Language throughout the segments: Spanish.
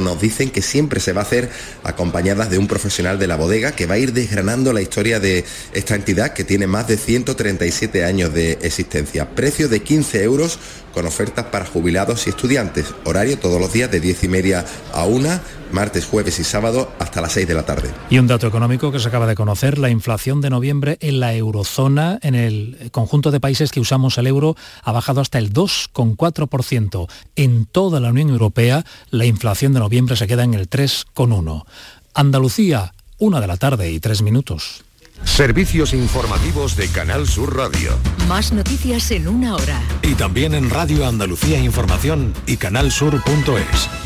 nos dicen que siempre se va a hacer acompañadas de un profesional de la bodega que va a ir desgranando la historia de esta entidad que tiene más de 137 años de existencia. Precio de 15 euros con ofertas para jubilados y estudiantes. Horario todos los días de 10 y media a 1, martes, jueves y sábado hasta las 6 de la tarde. Y un dato económico que se acaba de conocer, la inflación de noviembre en la eurozona, en el conjunto de países que usamos el euro, ha bajado hasta el 2,4%. En toda la Unión Europea, la inflación de noviembre se queda en el 3,1%. Andalucía, una de la tarde y tres minutos. Servicios informativos de Canal Sur Radio. Más noticias en una hora. Y también en Radio Andalucía Información y canalsur.es.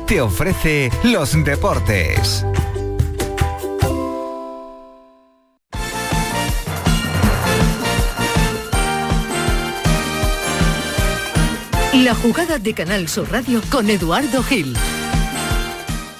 te ofrece los deportes. La jugada de Canal Sur Radio con Eduardo Gil.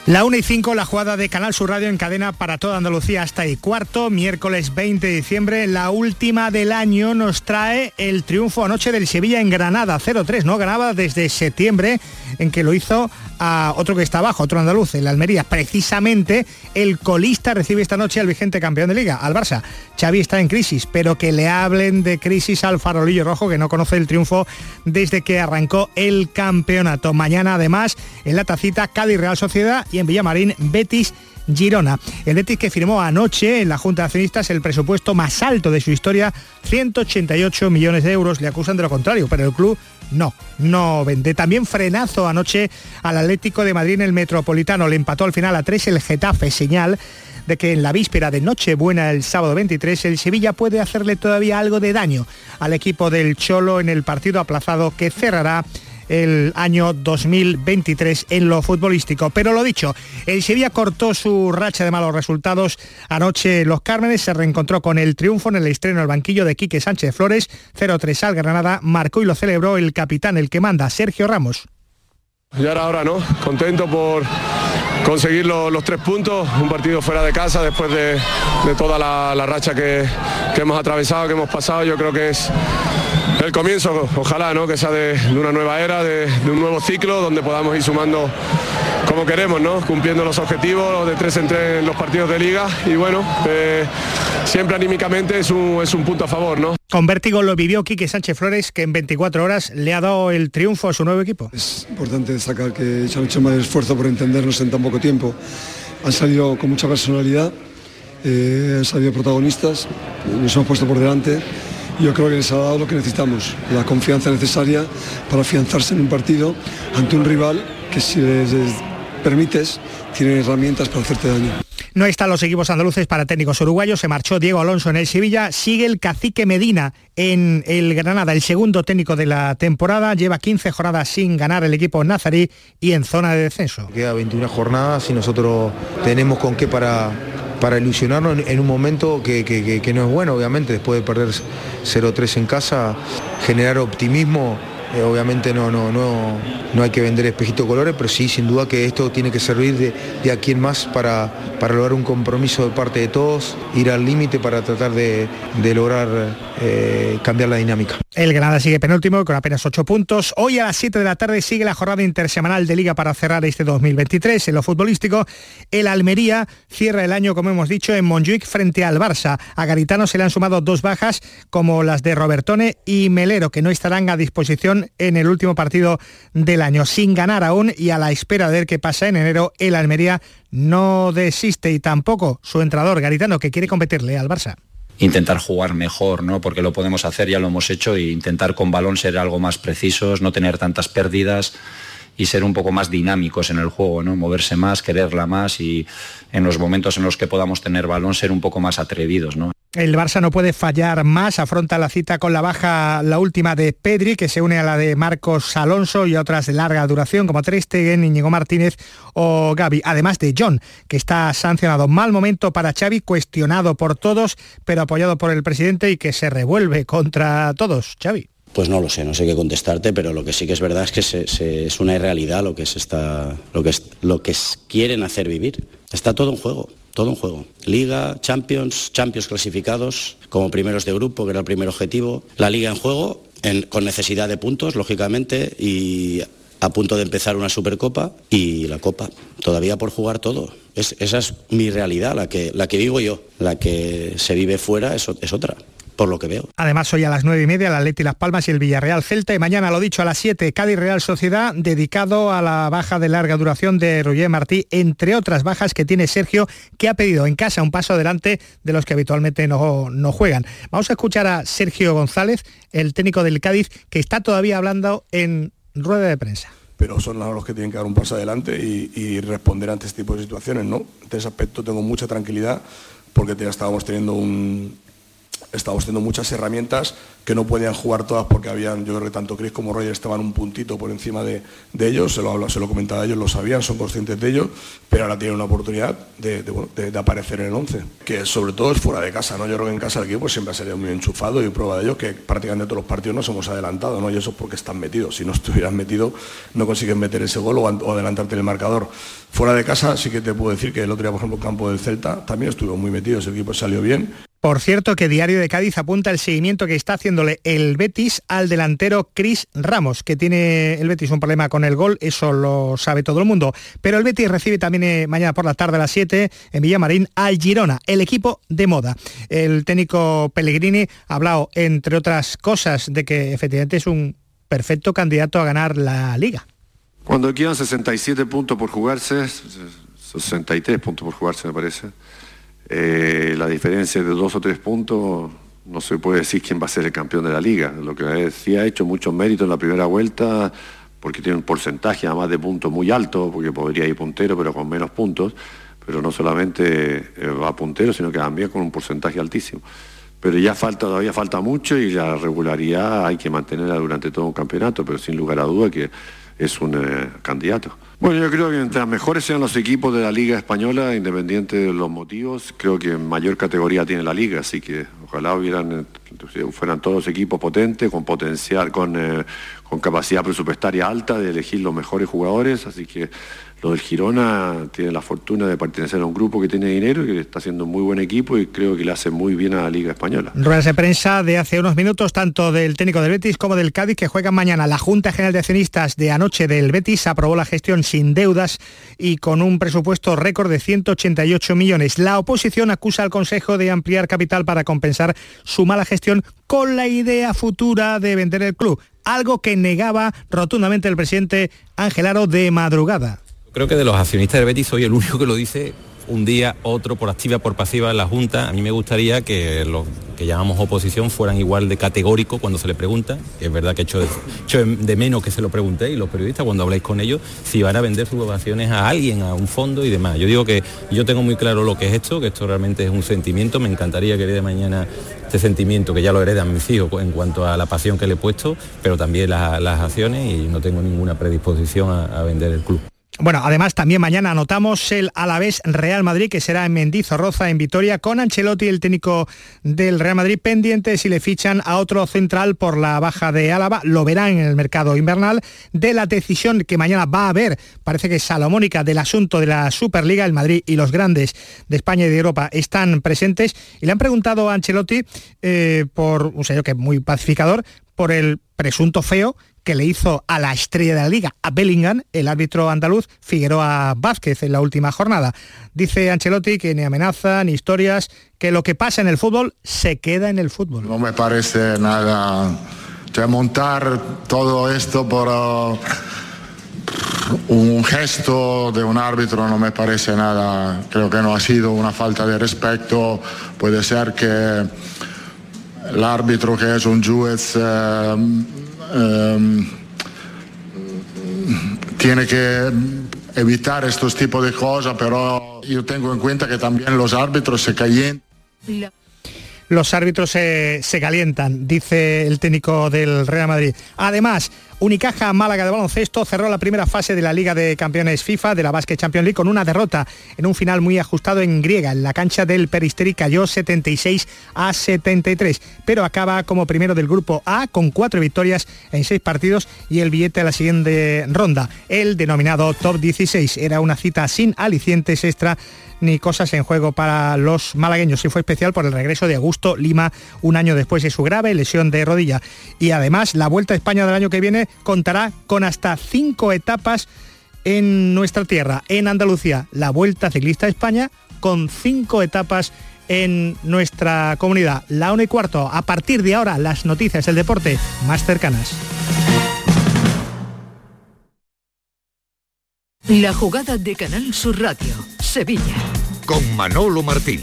La 1 y 5, la jugada de Canal Sur Radio en cadena para toda Andalucía hasta y cuarto, miércoles 20 de diciembre, la última del año nos trae el triunfo anoche del Sevilla en Granada, 0-3, ¿no? Ganaba desde septiembre en que lo hizo a otro que está abajo, otro andaluz, el Almería. Precisamente el colista recibe esta noche al vigente campeón de liga, al Barça. Xavi está en crisis, pero que le hablen de crisis al farolillo rojo que no conoce el triunfo desde que arrancó el campeonato. Mañana además en la tacita Cádiz Real Sociedad y en Villamarín Betis Girona. El Betis que firmó anoche en la Junta de Accionistas el presupuesto más alto de su historia, 188 millones de euros. Le acusan de lo contrario, pero el club no, no vende. También frenazo anoche al Atlético de Madrid en el Metropolitano. Le empató al final a 3 el Getafe, señal de que en la víspera de Nochebuena el sábado 23 el Sevilla puede hacerle todavía algo de daño al equipo del Cholo en el partido aplazado que cerrará el año 2023 en lo futbolístico. Pero lo dicho, el Sevilla cortó su racha de malos resultados anoche Los Cármenes, se reencontró con el triunfo en el estreno del banquillo de Quique Sánchez Flores, 0-3 al Granada, marcó y lo celebró el capitán, el que manda, Sergio Ramos. Ya era hora, ¿no? Contento por conseguir los, tres puntos, un partido fuera de casa después de, toda la, racha que, hemos atravesado, que hemos pasado, yo creo que es el comienzo, ojalá, ¿no? Que sea de, una nueva era, de, un nuevo ciclo donde podamos ir sumando como queremos, ¿no? Cumpliendo los objetivos de tres en tres en los partidos de liga y bueno, eh, siempre anímicamente es un, es un punto a favor, ¿no? Con vértigo lo vivió Quique Sánchez Flores, que en 24 horas le ha dado el triunfo a su nuevo equipo. Es importante destacar que se han hecho más esfuerzo por entendernos en tan poco tiempo. Han salido con mucha personalidad, eh, han salido protagonistas, nos hemos puesto por delante yo creo que les ha dado lo que necesitamos, la confianza necesaria para afianzarse en un partido ante un rival que si les permites tiene herramientas para hacerte daño. No están los equipos andaluces para técnicos uruguayos. Se marchó Diego Alonso en el Sevilla. Sigue el cacique Medina en el Granada, el segundo técnico de la temporada. Lleva 15 jornadas sin ganar el equipo nazarí y en zona de descenso. Queda 21 jornadas y nosotros tenemos con qué para, para ilusionarnos en, un momento que, que no es bueno, obviamente, después de perder 0-3 en casa, generar optimismo eh, obviamente no, no, no, no hay que vender espejito colores, pero sí, sin duda que esto tiene que servir de, de aquí en más para, para lograr un compromiso de parte de todos, ir al límite para tratar de lograr eh, cambiar la dinámica. El Granada sigue penúltimo con apenas 8 puntos. Hoy a las 7 de la tarde sigue la jornada intersemanal de Liga para cerrar este 2023. En lo futbolístico, el Almería cierra el año, como hemos dicho, en Montjuic frente al Barça. A Garitano se le han sumado dos bajas, como las de Robertone y Melero, que no estarán a disposición en el último partido del año. Sin ganar aún y a la espera de ver qué pasa en enero, el Almería no desiste y tampoco su entrador Garitano, que quiere competirle al Barça intentar jugar mejor, ¿no? Porque lo podemos hacer, ya lo hemos hecho, e intentar con balón ser algo más precisos, no tener tantas pérdidas y ser un poco más dinámicos en el juego, ¿no? Moverse más, quererla más y en los momentos en los que podamos tener balón ser un poco más atrevidos, ¿no? El Barça no puede fallar más, afronta la cita con la baja, la última de Pedri, que se une a la de Marcos Alonso y otras de larga duración como Tristegen, Íñigo Martínez o Gaby, además de John, que está sancionado. Mal momento para Xavi, cuestionado por todos, pero apoyado por el presidente y que se revuelve contra todos. Xavi. Pues no lo sé, no sé qué contestarte, pero lo que sí que es verdad es que es una irrealidad lo que, está, lo, que lo que quieren hacer vivir. Está todo en juego todo un juego. Liga, Champions, Champions clasificados como primeros de grupo, que era el primer objetivo. La liga en juego, con necesidad de puntos, lógicamente, y a punto de empezar una Supercopa y la Copa. Todavía por jugar todo. esa es mi realidad, la que, la que vivo yo. La que se vive fuera es otra por lo que veo. Además, hoy a las nueve y media, la Leti Las Palmas y el Villarreal Celta. Y mañana, lo dicho, a las 7, Cádiz Real Sociedad, dedicado a la baja de larga duración de Roger Martí, entre otras bajas que tiene Sergio, que ha pedido en casa un paso adelante de los que habitualmente no, no juegan. Vamos a escuchar a Sergio González, el técnico del Cádiz, que está todavía hablando en rueda de prensa pero son los que tienen que dar un paso adelante y, responder ante este tipo de situaciones, ¿no? En ese aspecto tengo mucha tranquilidad porque ya estábamos teniendo un, estamos teniendo muchas herramientas que no podían jugar todas porque habían, yo creo que tanto Chris como Roger estaban un puntito por encima de, ellos, se lo, se lo comentaba a ellos, lo sabían, son conscientes de ello, pero ahora tienen una oportunidad de, aparecer en el 11, que sobre todo es fuera de casa, ¿no? Yo creo que en casa el equipo siempre ha salido muy enchufado y prueba de ello que prácticamente todos los partidos nos hemos adelantado, ¿no? Y eso es porque están metidos, si no estuvieran metidos no consiguen meter ese gol o, o adelantarte en el marcador. Fuera de casa sí que te puedo decir que el otro día, por ejemplo, el campo del Celta también estuvo muy metido, ese equipo salió bien por cierto, que Diario de Cádiz apunta el seguimiento que está haciéndole el Betis al delantero Cris Ramos, que tiene el Betis un problema con el gol, eso lo sabe todo el mundo. Pero el Betis recibe también eh, mañana por la tarde a las 7 en Villamarín al Girona, el equipo de moda. El técnico Pellegrini ha hablado, entre otras cosas, de que efectivamente es un perfecto candidato a ganar la liga. Cuando quedan 67 puntos por jugarse, 63 puntos por jugarse me parece eh, la diferencia de dos o tres puntos, no se puede decir quién va a ser el campeón de la liga. Lo que sí ha hecho mucho mérito en la primera vuelta, porque tiene un porcentaje además de puntos muy alto, porque podría ir puntero, pero con menos puntos, pero no solamente eh, va puntero, sino que también con un porcentaje altísimo. Pero ya falta, todavía falta mucho y la regularidad hay que mantenerla durante todo un campeonato, pero sin lugar a duda que es un eh, candidato. Bueno, yo creo que mientras mejores sean los equipos de la Liga Española, independiente de los motivos, creo que mayor categoría tiene la Liga, así que ojalá hubieran, fueran todos equipos potentes, con potencial, con, eh, con capacidad presupuestaria alta de elegir los mejores jugadores, así que lo del Girona tiene la fortuna de pertenecer a un grupo que tiene dinero y que está haciendo un muy buen equipo y creo que le hace muy bien a la Liga Española. Ruedas de prensa de hace unos minutos, tanto del técnico del Betis como del Cádiz, que juegan mañana. La Junta General de Accionistas de anoche del Betis aprobó la gestión sin deudas y con un presupuesto récord de 188 millones. La oposición acusa al Consejo de ampliar capital para compensar su mala gestión con la idea futura de vender el club, algo que negaba rotundamente el presidente Ángel Aro de madrugada. Creo que de los accionistas del Betis soy el único que lo dice un día, otro, por activa, por pasiva en la Junta. A mí me gustaría que los que llamamos oposición fueran igual de categórico cuando se le pregunta. Es verdad que he hecho de, de menos que se lo preguntéis los periodistas cuando habláis con ellos si van a vender sus ovaciones a alguien, a un fondo y demás. Yo digo que yo tengo muy claro lo que es esto, que esto realmente es un sentimiento. Me encantaría que de mañana este sentimiento que ya lo heredan mis hijos en cuanto a la pasión que le he puesto, pero también las acciones y no tengo ninguna predisposición a vender el club. Bueno, además también mañana anotamos el Alavés Real Madrid, que será en Mendizorroza, en Vitoria, con Ancelotti, el técnico del Real Madrid, pendiente si le fichan a otro central por la baja de Álava. Lo verán en el mercado invernal. De la decisión que mañana va a haber, parece que salomónica, del asunto de la Superliga, el Madrid y los grandes de España y de Europa están presentes. Y le han preguntado a Ancelotti, eh, por un señor que es muy pacificador, por el presunto feo que le hizo a la estrella de la liga, a Bellingham, el árbitro andaluz Figueroa Vázquez en la última jornada. Dice Ancelotti que ni amenaza ni historias, que lo que pasa en el fútbol se queda en el fútbol. No me parece nada, montar todo esto por uh, un gesto de un árbitro no me parece nada, creo que no ha sido una falta de respeto, puede ser que el árbitro que es un juez... Uh, Em, tiene que evitar estos tipos de cosas, pero yo tengo en cuenta que también los árbitros se calientan. Los árbitros se, se calientan, dice el técnico del Real Madrid. Además, Unicaja Málaga de baloncesto cerró la primera fase de la Liga de Campeones FIFA de la Basket Champions League con una derrota en un final muy ajustado en griega. En la cancha del Peristeri cayó 76 a 73, pero acaba como primero del grupo A con cuatro victorias en seis partidos y el billete a la siguiente ronda. El denominado Top 16 era una cita sin alicientes extra ni cosas en juego para los malagueños y fue especial por el regreso de Augusto Lima un año después de su grave lesión de rodilla. Y además la Vuelta a España del año que viene contará con hasta cinco etapas en nuestra tierra, en Andalucía. La Vuelta Ciclista a España con cinco etapas en nuestra comunidad. La 1 y cuarto, a partir de ahora, las noticias del deporte más cercanas. La jugada de Canal Sur Radio, Sevilla. Con Manolo Martín.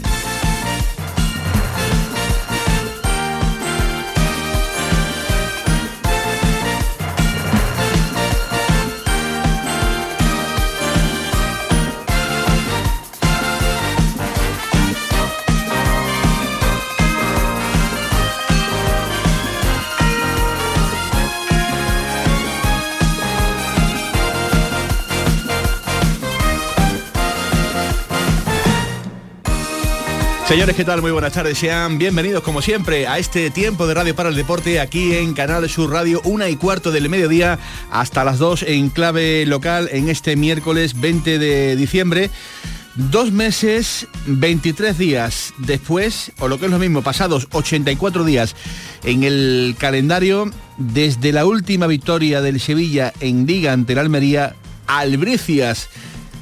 Señores, ¿qué tal? Muy buenas tardes. Sean bienvenidos, como siempre, a este tiempo de Radio para el Deporte aquí en Canal Sur Radio, una y cuarto del mediodía hasta las dos en clave local en este miércoles 20 de diciembre. Dos meses, 23 días después, o lo que es lo mismo, pasados 84 días en el calendario, desde la última victoria del Sevilla en Liga ante el Almería, Albricias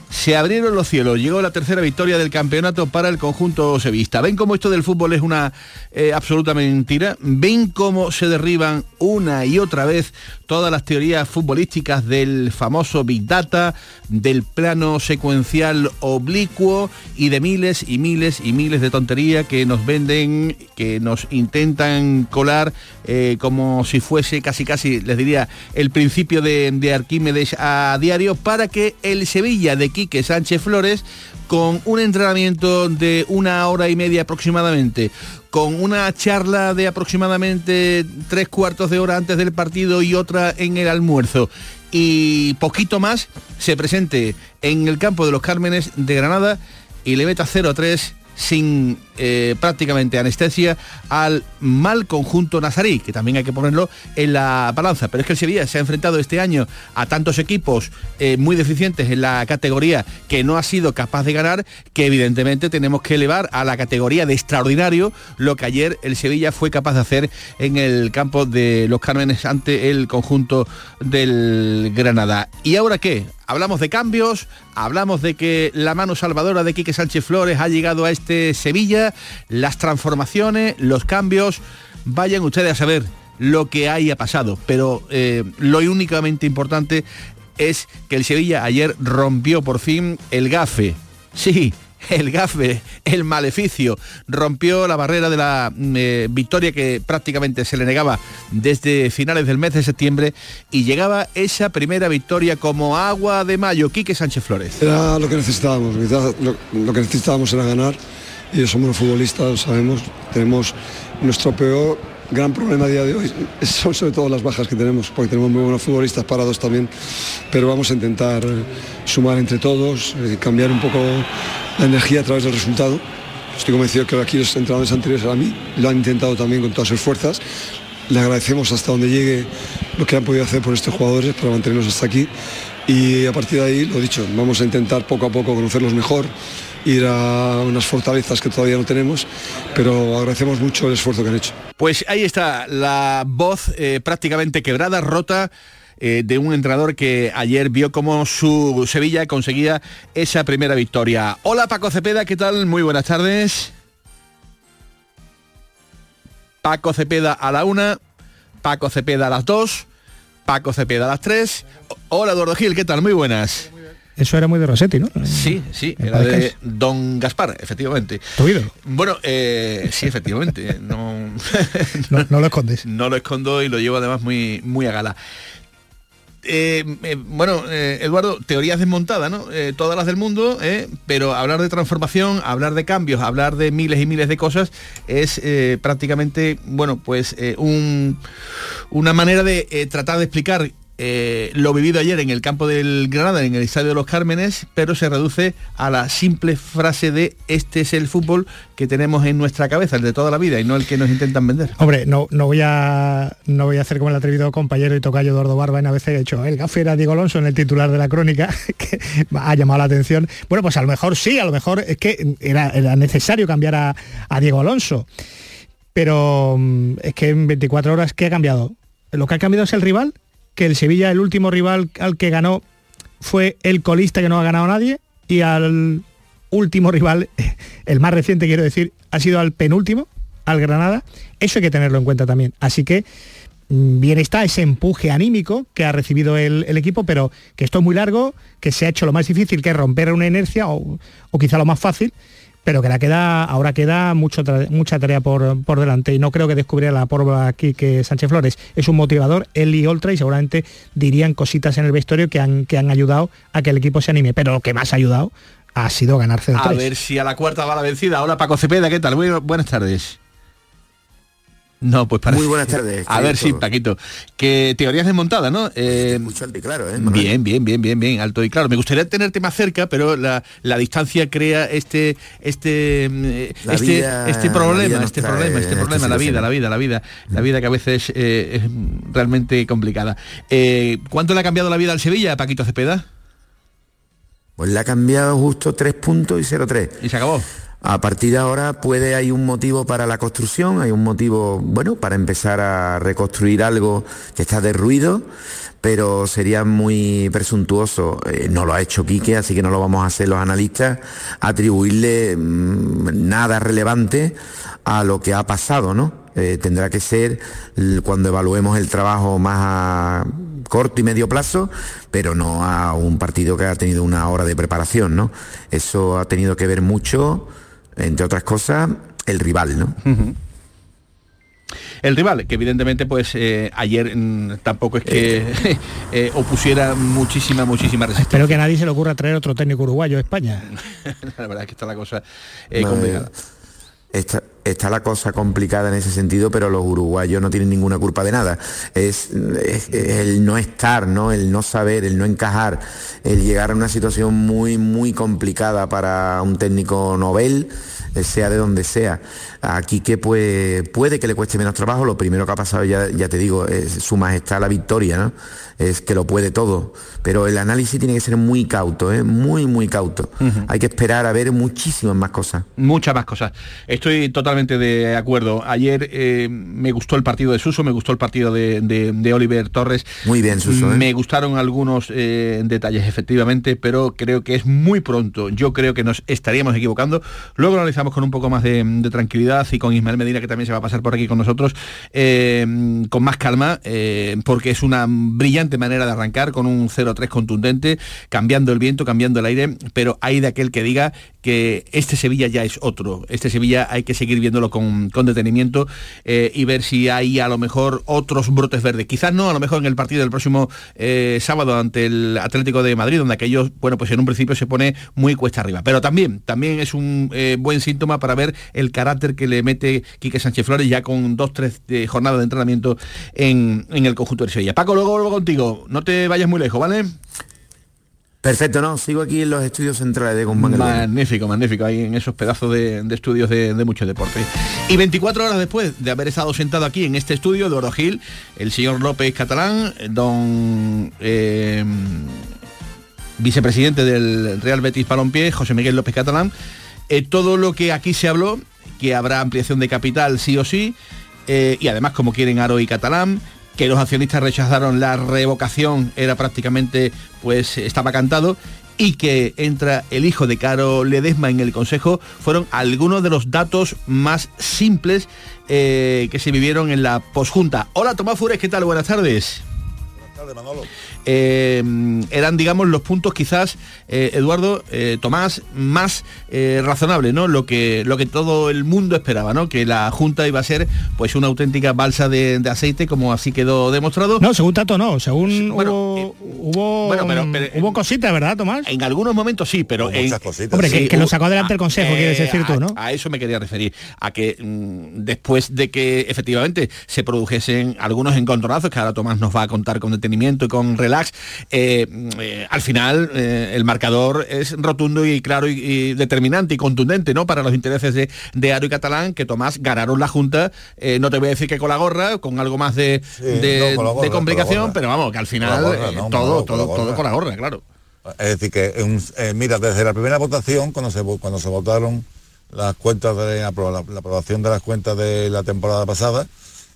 se abrieron los cielos. Llegó la tercera victoria del campeonato para el conjunto sevista. ¿Ven cómo esto del fútbol es una eh, absoluta mentira? ¿Ven cómo se derriban una y otra vez todas las teorías futbolísticas del famoso Big Data, del plano secuencial oblicuo y de miles y miles y miles de tonterías que nos venden, que nos intentan colar eh, como si fuese casi casi, les diría, el principio de, de Arquímedes a diario para que el Sevilla de Quique Sánchez Flores con un entrenamiento de una hora y media aproximadamente, con una charla de aproximadamente tres cuartos de hora antes del partido y otra en el almuerzo. Y poquito más, se presente en el campo de los Cármenes de Granada y le meta 0 a 3 sin eh, prácticamente anestesia al mal conjunto nazarí, que también hay que ponerlo en la balanza. Pero es que el Sevilla se ha enfrentado este año a tantos equipos eh, muy deficientes en la categoría que no ha sido capaz de ganar, que evidentemente tenemos que elevar a la categoría de extraordinario lo que ayer el Sevilla fue capaz de hacer en el campo de los Cármenes ante el conjunto del Granada. ¿Y ahora qué? Hablamos de cambios, hablamos de que la mano salvadora de Quique Sánchez Flores ha llegado a este Sevilla, las transformaciones, los cambios, vayan ustedes a saber lo que haya pasado, pero eh, lo únicamente importante es que el Sevilla ayer rompió por fin el gafe, sí, el gafe, el maleficio, rompió la barrera de la mm, eh, victoria que prácticamente se le negaba desde finales del mes de septiembre y llegaba esa primera victoria como agua de mayo. Quique Sánchez Flores. Era lo que necesitábamos, lo, lo que necesitábamos era ganar y somos los futbolistas, sabemos, tenemos nuestro peor gran problema a día de hoy son sobre todo las bajas que tenemos, porque tenemos muy buenos futbolistas parados también, pero vamos a intentar sumar entre todos, cambiar un poco la energía a través del resultado. Estoy convencido que aquí los entrenadores anteriores a mí lo han intentado también con todas sus fuerzas. Le agradecemos hasta donde llegue lo que han podido hacer por estos jugadores para mantenernos hasta aquí. Y a partir de ahí, lo dicho, vamos a intentar poco a poco conocerlos mejor, ir a unas fortalezas que todavía no tenemos, pero agradecemos mucho el esfuerzo que han hecho. Pues ahí está la voz eh, prácticamente quebrada, rota. Eh, de un entrenador que ayer vio cómo su Sevilla conseguía esa primera victoria. Hola Paco Cepeda, ¿qué tal? Muy buenas tardes. Paco Cepeda a la una, Paco Cepeda a las dos, Paco Cepeda a las tres. Hola Eduardo Gil, ¿qué tal? Muy buenas. Eso era muy de Rossetti, ¿no? Sí, sí, era de Don Gaspar, efectivamente. ¿Tu ídolo? Bueno, eh, sí, efectivamente. no, no, lo escondes. No lo escondo y lo llevo además muy, muy a gala. Eh, eh, bueno, Eduardo, teorías desmontadas, ¿no? todas las del mundo, pero hablar de transformación, hablar de cambios, hablar de miles y miles de cosas es prácticamente, bueno, pues un, una manera de tratar de explicar eh, lo vivido ayer en el campo del Granada, en el Estadio de los Cármenes, pero se reduce a la simple frase de este es el fútbol que tenemos en nuestra cabeza, el de toda la vida y no el que nos intentan vender. Hombre, no, no, voy, a, no voy a hacer como el atrevido compañero y tocayo Eduardo Barba en a veces he dicho, el gafe era Diego Alonso en el titular de la crónica, que ha llamado la atención. Bueno, pues a lo mejor sí, a lo mejor es que era, era necesario cambiar a, a Diego Alonso. Pero mm, es que en 24 horas, ¿qué ha cambiado? Lo que ha cambiado es el rival que el Sevilla, el último rival al que ganó, fue el colista que no ha ganado nadie, y al último rival, el más reciente quiero decir, ha sido al penúltimo, al Granada. Eso hay que tenerlo en cuenta también. Así que mm, bien está ese empuje anímico que ha recibido el, equipo, pero que esto es muy largo, que se ha hecho lo más difícil, que romper una inercia, o, o quizá lo más fácil, pero que la queda, ahora queda mucho mucha tarea por, por, delante y no creo que descubriera la pólvora aquí que Sánchez Flores es un motivador, él y Oltra y seguramente dirían cositas en el vestuario que han, que han ayudado a que el equipo se anime, pero lo que más ha ayudado ha sido ganarse el A ver si a la cuarta va la vencida. Hola Paco Cepeda, ¿qué tal? buenas tardes. No, pues para... Muy buenas tardes. A ver, sí, Paquito. Que teorías desmontadas, ¿no? Eh, mucho alto y claro, ¿eh? Bien, bien, bien, bien, bien, alto y claro. Me gustaría tenerte más cerca, pero la, distancia crea este este este, este problema, este problema, este problema, la vida, la vida, la vida, la vida que a veces eh, es realmente complicada. Eh, ¿Cuánto le ha cambiado la vida al Sevilla, Paquito Cepeda? Pues le ha cambiado justo tres puntos y 0-3. Y se acabó. A partir de ahora puede hay un motivo para la construcción, hay un motivo, bueno, para empezar a reconstruir algo que está derruido, pero sería muy presuntuoso, eh, no lo ha hecho Quique, así que no lo vamos a hacer los analistas, atribuirle mm, nada relevante a lo que ha pasado, ¿no? Eh, tendrá que ser cuando evaluemos el trabajo más a corto y medio plazo, pero no a un partido que ha tenido una hora de preparación, ¿no? Eso ha tenido que ver mucho entre otras cosas, el rival, ¿no? El rival, que evidentemente pues eh, ayer mm, tampoco es que eh. Eh, opusiera muchísima, muchísima resistencia. Espero que a nadie se le ocurra traer otro técnico uruguayo a España. la verdad es que está la cosa complicada. Está, está, la cosa complicada en ese sentido, pero los uruguayos no tienen ninguna culpa de nada. Es, el no estar, ¿no? el no saber, el no encajar, el llegar a una situación muy, muy complicada para un técnico novel, eh, sea de donde sea. Aquí que pues, puede que le cueste menos trabajo, lo primero que ha pasado, ya, ya te digo, es su majestad la victoria. Es que lo puede todo. Pero el análisis tiene que ser muy cauto, ¿eh? muy, muy cauto. Hay que esperar a ver muchísimas más cosas. Muchas más cosas. Estoy totalmente de acuerdo. Ayer eh, me gustó el partido de Suso, me gustó el partido de, Oliver Torres. Muy bien, Suso. ¿eh? Me gustaron algunos detalles, efectivamente, pero creo que es muy pronto. Yo creo que nos estaríamos equivocando. Luego analizamos arrancamos con un poco más de, tranquilidad y con Ismael Medina, que también se va a pasar por aquí con nosotros, eh, con más calma, eh, porque es una brillante manera de arrancar con un 0-3 contundente, cambiando el viento, cambiando el aire, pero hay de aquel que diga que este Sevilla ya es otro. Este Sevilla hay que seguir viéndolo con, detenimiento y ver si hay a lo mejor otros brotes verdes. Quizás no, a lo mejor en el partido del próximo sábado ante el Atlético de Madrid, donde aquellos, bueno, pues en un principio se pone muy cuesta arriba. Pero también, también es un eh, buen síntoma para ver el carácter que le mete Quique Sánchez Flores ya con dos, tres eh, jornadas de entrenamiento en, el conjunto de Sevilla. Paco, luego vuelvo contigo. No te vayas muy lejos, ¿vale? Perfecto, no, sigo aquí en los estudios centrales de Guzmán. Magnífico, magnífico, ahí en esos pedazos de, estudios de, mucho deporte. Y 24 horas después de haber estado sentado aquí en este estudio de Oro Gil, el señor López Catalán, don eh, vicepresidente del Real Betis Balompié, José Miguel López Catalán, eh, todo lo que aquí se habló, que habrá ampliación de capital sí o sí, eh, y además como quieren Aro y Catalán, que los accionistas rechazaron la revocación, era prácticamente, pues estaba cantado, y que entra el hijo de Caro Ledesma en el Consejo, fueron algunos de los datos más simples eh, que se vivieron en la posjunta. Hola Tomás Fures, ¿qué tal? Buenas tardes. Buenas tardes, Manolo. Eh, eran, digamos, los puntos quizás, eh, Eduardo, eh, Tomás, más razonable, ¿no? Lo que, lo que todo el mundo esperaba, ¿no? Que la Junta iba a ser pues una auténtica balsa de, aceite, como así quedó demostrado. No, según Tato no, según hubo, hubo, hubo cositas, ¿verdad, Tomás? En algunos momentos sí, pero... En, hombre, que, lo sacó adelante el Consejo, quieres decir tú, ¿no? A, eso me quería referir, a que mm, después de que efectivamente se produjesen algunos encontronazos, que ahora Tomás nos va a contar con detenimiento y con relax, eh, eh, al final eh, el marcador es rotundo y claro y, determinante y contundente ¿no? para los intereses de, de Aro y Catalán, que Tomás ganaron la Junta, no te voy a decir que con la gorra, con algo más de, complicación, pero vamos, que al final todo, todo, todo con la gorra, claro. Es decir, que mira, desde la primera votación, cuando se, cuando se votaron las cuentas de la, aprobación de las cuentas de la temporada pasada,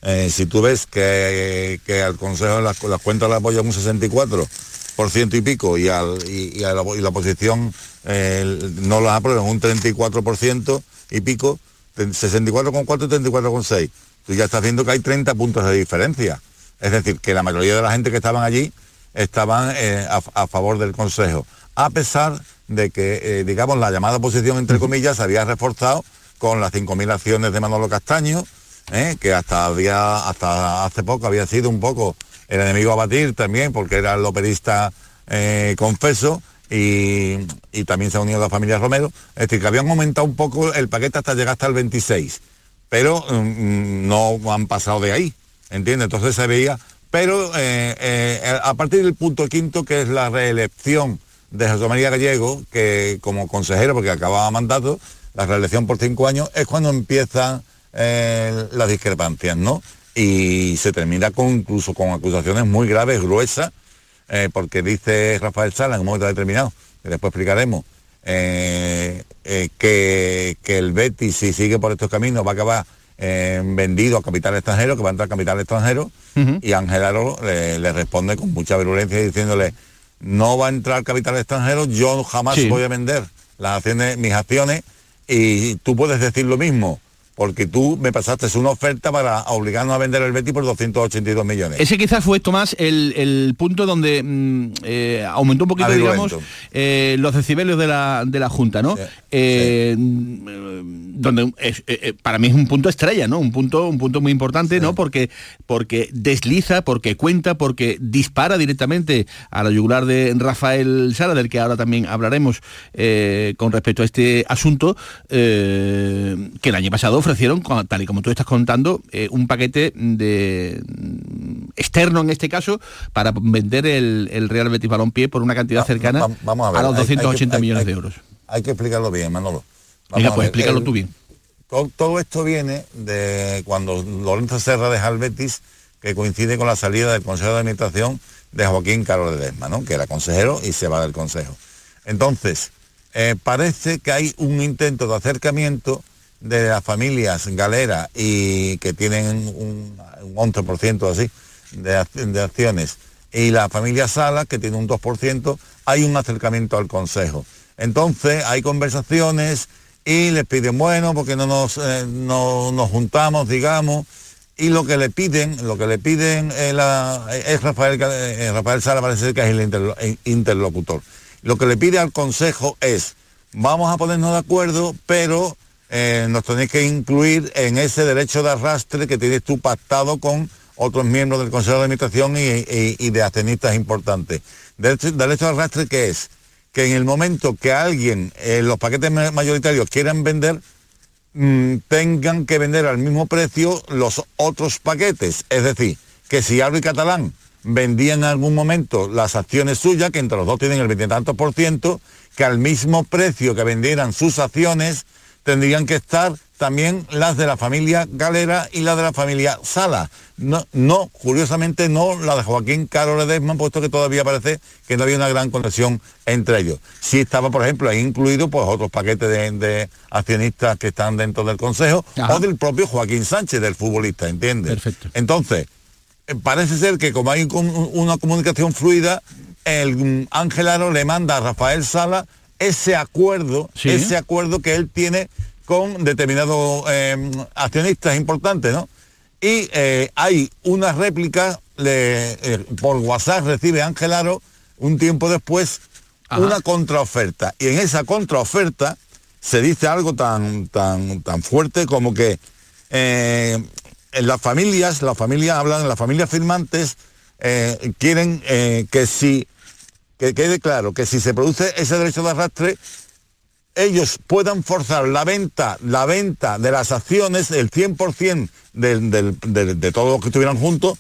eh, si tú ves que, al Consejo las, las cuentas le apoyan un 64% y pico y, al, y, la, oposición eh, no las aprueban un 34% y pico, 64,4 y 34,6. Tú ya estás viendo que hay 30 puntos de diferencia. Es decir, que la mayoría de la gente que estaban allí estaban eh, a, favor del Consejo. A pesar de que, digamos, la llamada oposición, entre comillas, se había reforzado con las 5.000 acciones de Manolo Castaño, ¿eh? que hasta, había, hasta hace poco había sido un poco el enemigo a batir también, porque era el operista eh, confeso, y, también se ha unido la familia Romero. Es decir, que habían aumentado un poco el paquete hasta llegar hasta el 26, pero mm, mm, no han pasado de ahí, ¿entiendes? Entonces se veía, pero eh, a partir del punto quinto, que es la reelección de José María Gallego, que como consejero, porque acababa mandato, la reelección por cinco años, es cuando empieza eh, las discrepancias, ¿no? Y se termina con incluso con acusaciones muy graves, gruesas, eh, porque dice Rafael Sala en un momento determinado, que después explicaremos, eh, que, el Betis, si sigue por estos caminos, va a acabar vendido a capital extranjero, que va a entrar a capital extranjero, y Ángel Aro le, responde con mucha virulencia diciéndole, no va a entrar capital extranjero, yo jamás voy a vender las acciones, mis acciones, y tú puedes decir lo mismo porque tú me pasaste una oferta para obligarnos a vender el Betis por 282 millones. Ese quizás fue, Tomás, el, el punto donde mm, eh, aumentó un poquito, digamos, eh, los decibelios de la, de la Junta, ¿no? Eh, donde para mí es un punto estrella, ¿no? Un punto, un punto muy importante, ¿no? Porque, porque desliza, porque cuenta, porque dispara directamente a la yugular de Rafael Sara, del que ahora también hablaremos con respecto a este asunto, que el año pasado ofrecieron, tal y como tú estás contando, eh, un paquete de externo en este caso para vender el, Real Betis Balompié por una cantidad cercana a, los 280 millones de euros. Hay que explicarlo bien, Manolo. Venga, pues explícalo tú bien. Todo, esto viene de cuando Lorenzo Serra deja el Betis, que coincide con la salida del Consejo de Administración de Joaquín Carlos de Desma, que era consejero y se va del Consejo. Entonces, eh, parece que hay un intento de acercamiento de las familias Galera y que tienen un, 11% así de, acciones y la familia Sala que tiene un 2%, hay un acercamiento al Consejo. Entonces hay conversaciones y les piden, bueno, porque no nos, eh, no nos juntamos, digamos, y lo que le piden, lo que le piden eh, la- es Rafael, eh, Rafael Sala, parece que es el interlo- eh, interlocutor. Lo que le pide al Consejo es, vamos a ponernos de acuerdo, pero eh, nos tenéis que incluir en ese derecho de arrastre que tienes tú pactado con otros miembros del Consejo de Administración y, de accionistas importantes. Derecho, derecho de arrastre que es que en el momento que alguien, eh, los paquetes ma- mayoritarios quieran vender, mm, tengan que vender al mismo precio los otros paquetes. Es decir, que si Aro y Catalán vendían en algún momento las acciones suyas, que entre los dos tienen el veintitantos por ciento, que al mismo precio que vendieran sus acciones, tendrían que estar también las de la familia Galera y las de la familia Sala. No, no, curiosamente no la de Joaquín Caro Ledesma, puesto que todavía parece que no había una gran conexión entre ellos. Sí estaba, por ejemplo, ahí incluido pues otros paquetes de, de accionistas que están dentro del Consejo o del propio Joaquín Sánchez, del futbolista, ¿entiendes? Perfecto. Entonces, eh, parece ser que como hay una comunicación fluida, el mm, Ángel Aro le manda a Rafael Sala ese acuerdo, Sí. ese acuerdo que él tiene con determinados eh, accionistas importantes, ¿no? Y eh, hay una réplica, le- eh, por WhatsApp recibe Ángel Aro un tiempo después una contraoferta. Y en esa contraoferta se dice algo tan, tan, tan fuerte como que eh, en las familias, las familias hablan, las familias firmantes quieren que si, que quede claro, que si se produce ese derecho de arrastre, ellos puedan forzar la venta, la venta de las acciones, el 100% del, del- del- de todo lo que estuvieran juntos,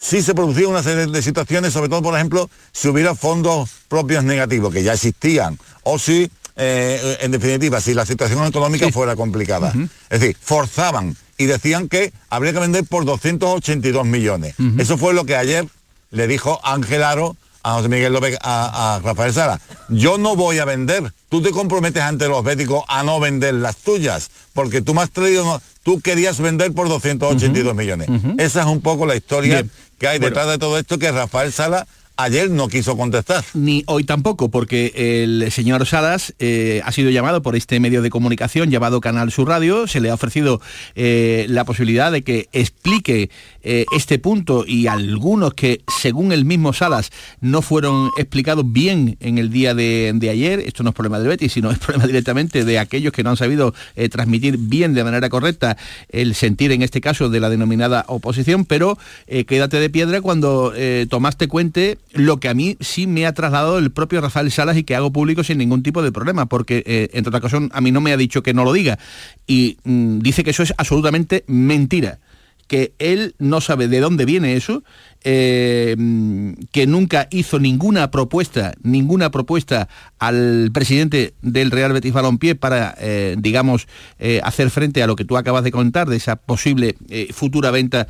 si se producía una serie de situaciones, sobre todo, por ejemplo, si hubiera fondos propios negativos, que ya existían, o si, eh, en definitiva, si la situación económica fuera complicada. Es decir, forzaban y decían que habría que vender por 282 millones. Eso fue lo que ayer le dijo Ángel Aro a José Miguel López, a, a Rafael Sara. Yo no voy a vender. Tú te comprometes ante los béticos a no vender las tuyas, porque tú me has traído, no- tú querías vender por 282 millones. Esa es un poco la historia Bien. que hay detrás de todo esto que Rafael Sala ayer no quiso contestar. Ni hoy tampoco, porque el señor Salas eh, ha sido llamado por este medio de comunicación llamado Canal Sur Radio, se le ha ofrecido eh, la posibilidad de que explique eh, este punto y algunos que, según el mismo Salas, no fueron explicados bien en el día de, ayer. Esto no es problema del Betis, sino es problema directamente de aquellos que no han sabido transmitir bien de manera correcta el sentir en este caso de la denominada oposición, pero quédate de piedra cuando eh, tomaste cuente lo que a mí sí me ha trasladado el propio Rafael Salas y que hago público sin ningún tipo de problema, porque eh, entre otras cosas a mí no me ha dicho que no lo diga. Y mm, dice que eso es absolutamente mentira que él no sabe de dónde viene eso, eh, mm, que nunca hizo ninguna propuesta, ninguna propuesta al presidente del Real Betis Balompié para, eh, digamos, eh, hacer frente a lo que tú acabas de contar, de esa posible futura venta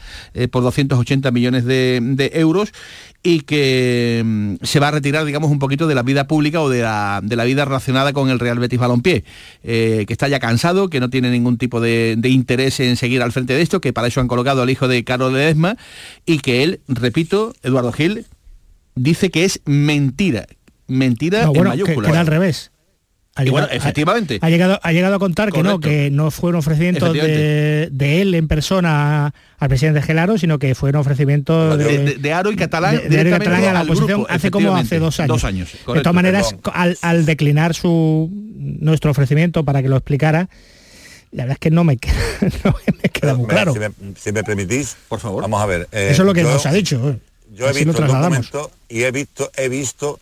por 280 millones de euros y que mm, se va a retirar, digamos, un poquito de la vida pública o de la, de la vida relacionada con el Real Betis Balompié, eh, que está ya cansado, que no tiene ningún tipo de, de interés en seguir al frente de esto, que para eso han colocado al hijo de Carlos Ledesma y que él, repito, Eduardo Gil, dice que es mentira, mentira No, bueno, en que, mayúsculas. que era al revés. Ha bueno, efectivamente. Ha, ha llegado, ha llegado a contar que no, que no fue un ofrecimiento de, de él en persona al presidente Gelaro, sino que fue un ofrecimiento de, de, de- de Aro y Catalán, de- Aro y Catalán a la oposición grupo, hace como hace dos años. Dos años, de todas maneras, al, al declinar su nuestro ofrecimiento para que lo explicara, la verdad es que no me queda, no me queda muy Mira, claro. Si me, si me permitís, por favor. Vamos a ver. eh, Eso es lo que yo- nos ha dicho. ¿eh? Yo he Así visto el documento y he visto, he visto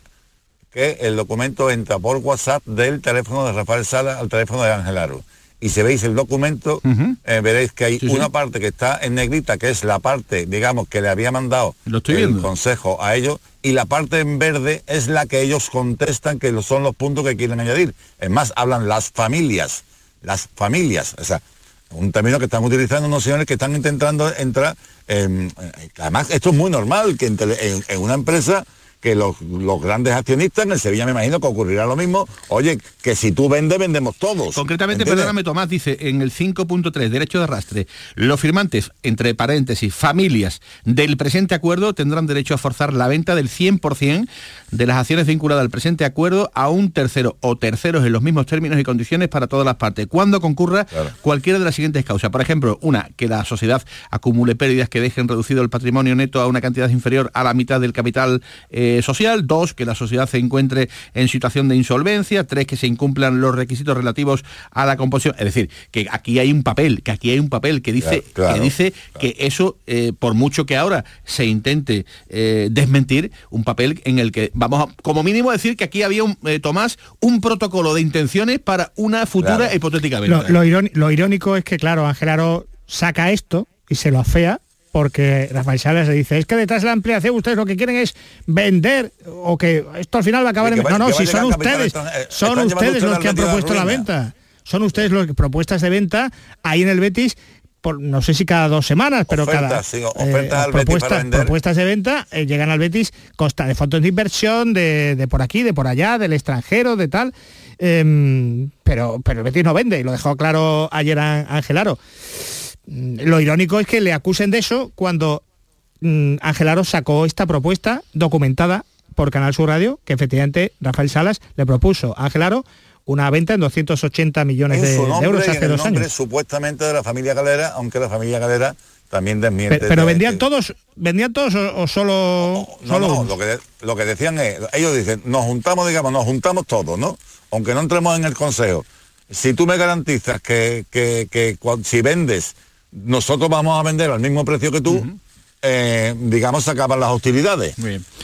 que el documento entra por WhatsApp del teléfono de Rafael Sala al teléfono de Ángel Aro. Y si veis el documento, eh, veréis que hay Sí, sí. una parte que está en negrita, que es la parte, digamos, que le había mandado estoy el viendo. consejo a ellos, y la parte en verde es la que ellos contestan que son los puntos que quieren añadir. Es más, hablan las familias, las familias, o sea, un término que están utilizando unos señores que están intentando entrar en... Además, esto es muy normal, que en- en una empresa que los, los grandes accionistas en el Sevilla me imagino que ocurrirá lo mismo. Oye, que si tú vendes, vendemos todos. Concretamente, ¿entiendes? perdóname Tomás, dice en el 5.3, derecho de arrastre, los firmantes, entre paréntesis, familias del presente acuerdo tendrán derecho a forzar la venta del 100% de las acciones vinculadas al presente acuerdo a un tercero o terceros en los mismos términos y condiciones para todas las partes, cuando concurra cualquiera de las siguientes causas. Por ejemplo, una, que la sociedad acumule pérdidas que dejen reducido el patrimonio neto a una cantidad inferior a la mitad del capital eh, social, dos, que la sociedad se encuentre en situación de insolvencia, tres, que se incumplan los requisitos relativos a la composición. Es decir, que aquí hay un papel, que aquí hay un papel que dice, Claro, claro, que, dice que eso, eh, por mucho que ahora se intente eh, desmentir, un papel en el que vamos a, como mínimo, decir que aquí había, un, eh, Tomás, un protocolo de intenciones para una futura Claro. hipotética venta. Lo, lo irónico es que, claro, Ángel Aro saca esto y se lo afea porque Rafael Salas le dice, es que detrás de la ampliación ustedes lo que quieren es vender o que esto al final va a acabar en... va- No, no, si son ustedes, extranjero. son ustedes los que han la propuesto la venta. Son ustedes los que propuestas de venta ahí en el Betis por no sé si cada dos semanas, pero Ofertas, cada sí, ofertas al Betis propuestas, para vender. propuestas de venta eh, llegan al Betis consta de fondos de inversión, de, de por aquí, de por allá, del extranjero, de tal. Em, pero, pero el Betis no vende, y lo dejó claro ayer Á- Ángel Aro. Mm, Lo irónico es que le acusen de eso cuando mm, Ángel Aro sacó esta propuesta documentada por Canal Sur Radio, que efectivamente Rafael Salas le propuso a Ángel Aro una venta en 280 millones en de, euros y en hace el dos nombre años. supuestamente de la familia Galera, aunque la familia Galera también desmiente. Pe- Pero de- vendían todos, vendían todos o, o solo, No, solo no, lo que, lo que decían es, ellos dicen, nos juntamos, digamos, nos juntamos todos, ¿no? Aunque no entremos en el consejo. Si tú me garantizas que, que, que si vendes, nosotros vamos a vender al mismo precio que tú, eh, digamos, se acaban las hostilidades.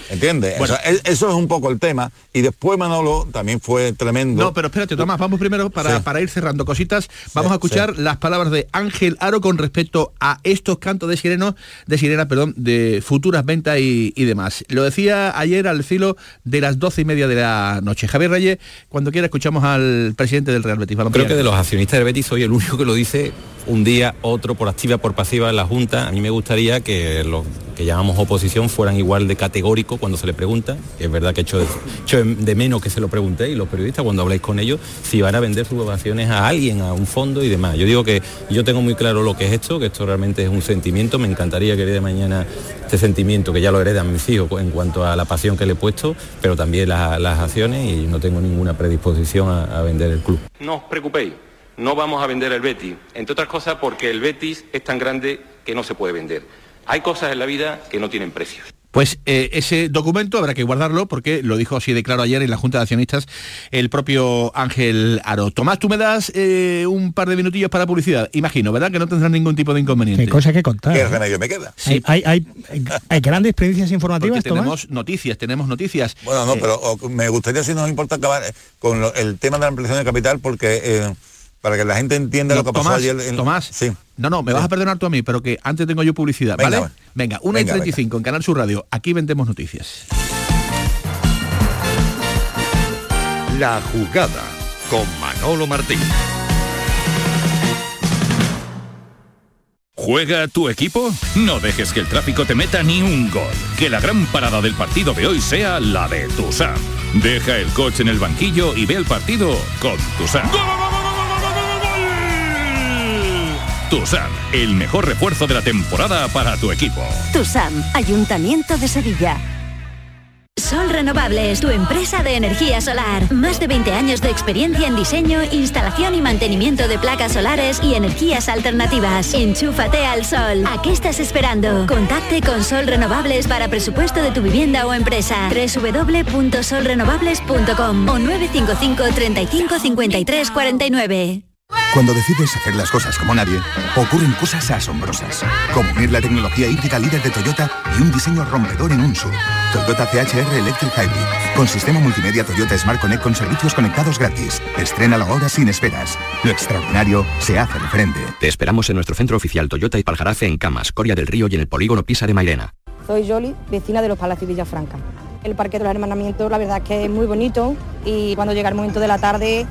¿Entiendes? Bueno. O sea, e- eso es un poco el tema. Y después Manolo también fue tremendo. No, pero espérate, Tomás, vamos primero para, Sí. para ir cerrando cositas. Vamos a escuchar las palabras de Ángel Aro con respecto a estos cantos de sireno, de sirena, perdón, de futuras ventas y, y demás. Lo decía ayer al filo de las doce y media de la noche. Javier Reyes, cuando quiera escuchamos al presidente del Real Betis. Creo Balompié. que de los accionistas del Betis soy el único que lo dice un día, otro, por activa, por pasiva en la Junta. A mí me gustaría que los que llamamos oposición fueran igual de categórico cuando se le pregunta. Es verdad que echo de, de menos que se lo preguntéis los periodistas cuando habláis con ellos si van a vender sus acciones a alguien, a un fondo y demás. Yo digo que yo tengo muy claro lo que es esto, que esto realmente es un sentimiento. Me encantaría que de mañana este sentimiento, que ya lo heredan mis hijos en cuanto a la pasión que le he puesto, pero también la- las acciones y no tengo ninguna predisposición a vender el club. No os preocupéis, no vamos a vender el Betis, entre otras cosas porque el Betis es tan grande que no se puede vender. Hay cosas en la vida que no tienen precios. Pues eh, ese documento habrá que guardarlo porque lo dijo así de claro ayer en la Junta de Accionistas el propio Ángel Aro. Tomás, tú me das eh, un par de minutillos para publicidad. Imagino, ¿verdad? Que no tendrán ningún tipo de inconveniente. Qué cosa que contar. ¿Qué remedio me queda? Hay, hay, hay, hay grandes experiencias informativas, Porque Tomás. tenemos noticias, tenemos noticias. Bueno, no, Eh, pero o- me gustaría, si nos importa, acabar con lo- el tema de la ampliación de capital, porque eh, para que la gente entienda no, lo que pasó Tomás, ayer. en- Tomás, sí. no, no, me vas a perdonar tú a mí, pero que antes tengo yo publicidad, Venga, ¿vale? va. Venga, 1 y Venga, 35 en Canal Sur Radio. Aquí vendemos noticias. La jugada con Manolo Martín. ¿Juega tu equipo? No dejes que el tráfico te meta ni un gol. Que la gran parada del partido de hoy sea la de Tusam. Deja el coche en el banquillo y ve el partido con Tusam. Tusam, el mejor refuerzo de la temporada para tu equipo. TUSAM, Ayuntamiento de Sevilla. Sol Renovables, tu empresa de energía solar. Más de 20 años de experiencia en diseño, instalación y mantenimiento de placas solares y energías alternativas. Enchúfate al sol. ¿A qué estás esperando? Contacte con Sol Renovables para presupuesto de tu vivienda o empresa. www.solrenovables.com o 955 35 53 49. Cuando decides hacer las cosas como nadie, ocurren cosas asombrosas, como unir la tecnología híbrida líder de Toyota y un diseño rompedor en un SUV. Toyota CHR Electric Hybrid, con sistema multimedia Toyota Smart Connect con servicios conectados gratis. Estrena ahora sin esperas. Lo extraordinario se hace de frente. Te esperamos en nuestro centro oficial Toyota y Paljarafe en Camas, Coria del Río y en el polígono Pisa de Mairena. Soy Yoli, vecina de los Palacios Villafranca. El Parque de los Hermanamientos la verdad es que es muy bonito y cuando llega el momento de la tarde,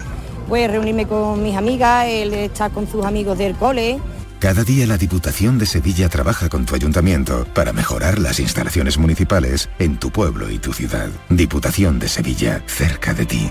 pues reunirme con mis amigas, él estar con sus amigos del cole. Cada día la Diputación de Sevilla trabaja con tu ayuntamiento para mejorar las instalaciones municipales en tu pueblo y tu ciudad. Diputación de Sevilla, cerca de ti.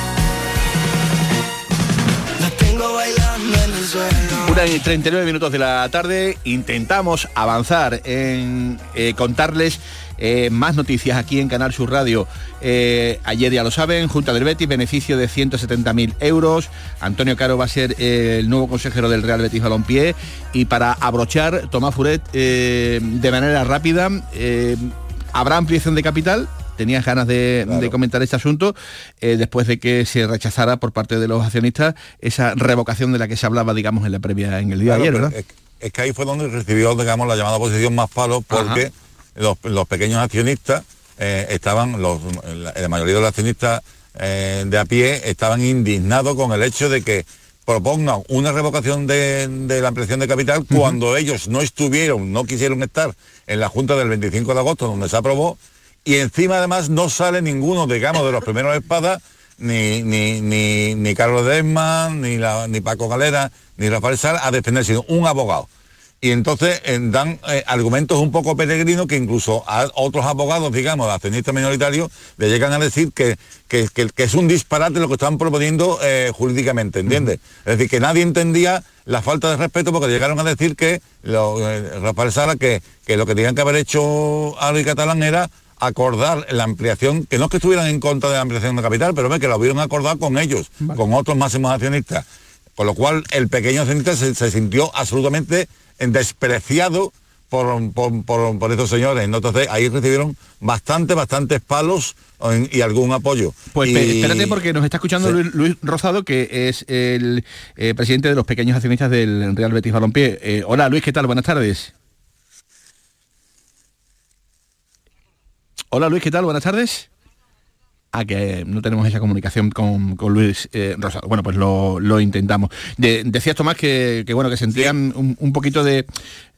Una y 39 minutos de la tarde intentamos avanzar en eh, contarles eh, más noticias aquí en Canal Sur Radio. Eh, ayer ya lo saben, Junta del Betis, beneficio de 170.000 euros. Antonio Caro va a ser el nuevo consejero del Real Betis Balompié. Y para abrochar, Tomás Furet, de manera rápida, ¿habrá ampliación de capital? Tenías ganas de, de comentar este asunto eh, después de que se rechazara por parte de los accionistas esa revocación de la que se hablaba, digamos, en la previa, en el día de ayer, ¿verdad? Es, es, que ahí fue donde recibió, digamos, la llamada posición más palo porque los, los, pequeños accionistas eh, estaban, los, la, la, mayoría de los accionistas eh, de a pie estaban indignados con el hecho de que propongan una revocación de, de la ampliación de capital uh -huh. cuando ellos no estuvieron, no quisieron estar en la Junta del 25 de agosto donde se aprobó y encima además no sale ninguno, digamos, de los primeros espadas, ni, ni, ni, ni Carlos Desman, ni, la, ni Paco Galera, ni Rafael Sal a defender, sino un abogado. Y entonces eh, dan eh, argumentos un poco peregrinos que incluso a otros abogados, digamos, accionistas minoritarios, le llegan a decir que, que, que, que es un disparate lo que están proponiendo eh, jurídicamente, ¿entiendes? Uh -huh. Es decir, que nadie entendía la falta de respeto porque llegaron a decir que lo, Rafael Sala que, que lo que tenían que haber hecho Ari Catalán era acordar la ampliación, que no es que estuvieran en contra de la ampliación de capital, pero que lo hubieran acordado con ellos, vale. con otros máximos accionistas. Con lo cual el pequeño accionista se, se sintió absolutamente despreciado por, por, por, por, estos señores. Entonces ahí recibieron bastante, bastantes palos y algún apoyo. Pues y... espérate porque nos está escuchando sí. Luis, Luis, Rosado, que es el eh, presidente de los pequeños accionistas del Real Betis Balompié. Eh, hola Luis, ¿qué tal? Buenas tardes. Hola Luis, ¿qué tal? Buenas tardes. Ah, que no tenemos esa comunicación con, con Luis eh, Rosado. Bueno, pues lo, lo intentamos. De, decías, Tomás, que, que, bueno, que sentían sí. un, un, poquito de,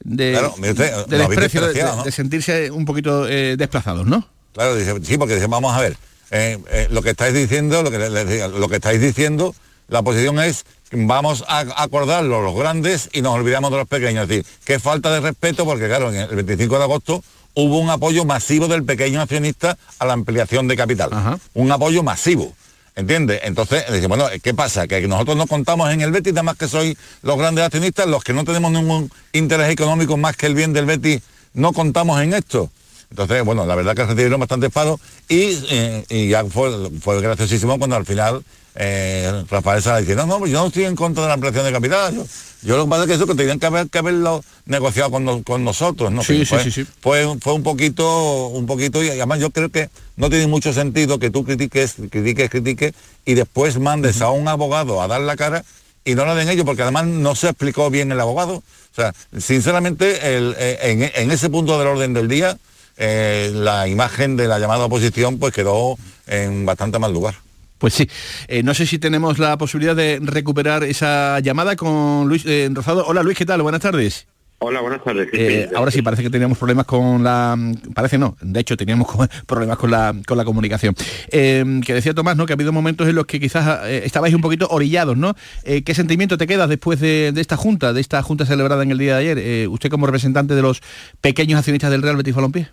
de, claro, usted, de desprecio, ¿no? de, sentirse un poquito eh, desplazados, ¿no? Claro, sí, porque dice, vamos a ver, eh, eh, lo que estáis diciendo, lo que, lo que estáis diciendo, la posición es vamos a acordar los grandes y nos olvidamos de los pequeños. Es decir, qué falta de respeto, porque claro, el 25 de agosto hubo un apoyo masivo del pequeño accionista a la ampliación de capital. Ajá. Un apoyo masivo. ¿Entiendes? Entonces, dice, bueno, ¿qué pasa? Que nosotros no contamos en el Betis, además que soy los grandes accionistas, los que no tenemos ningún interés económico más que el bien del Betis, no contamos en esto. Entonces, bueno, la verdad que recibieron bastante paro y, eh, y ya fue, fue graciosísimo cuando al final eh, Rafael Sala dice, no, no, yo no estoy en contra de la ampliación de capital. Yo, yo lo que pasa es que eso que tenían que, haber, que haberlo negociado con, nos- con nosotros, ¿no? Sí, sí, fue, sí, sí. Fue, fue un poquito, un poquito, y además yo creo que no tiene mucho sentido que tú critiques, critiques, critiques, y después mandes a un abogado a dar la cara y no lo den ellos, porque además no se explicó bien el abogado. O sea, sinceramente, el- eh, en, en ese punto del orden del día, eh, la imagen de la llamada oposición pues quedó en bastante mal lugar. Pues sí, Eh, no sé si tenemos la posibilidad de recuperar esa llamada con Luis eh, Rozado. Hola Luis, ¿qué tal? Buenas tardes. Hola, buenas tardes. Eh, ahora sí, parece que teníamos problemas con la... Parece no, de hecho teníamos problemas con la, con la comunicación. Eh, que decía Tomás, ¿no? Que ha habido momentos en los que quizás eh, estabais un poquito orillados, ¿no? Eh, ¿Qué sentimiento te queda después de, de esta junta, de esta junta celebrada en el día de ayer? Usted como representante de los pequeños accionistas del Real Betis Balompié.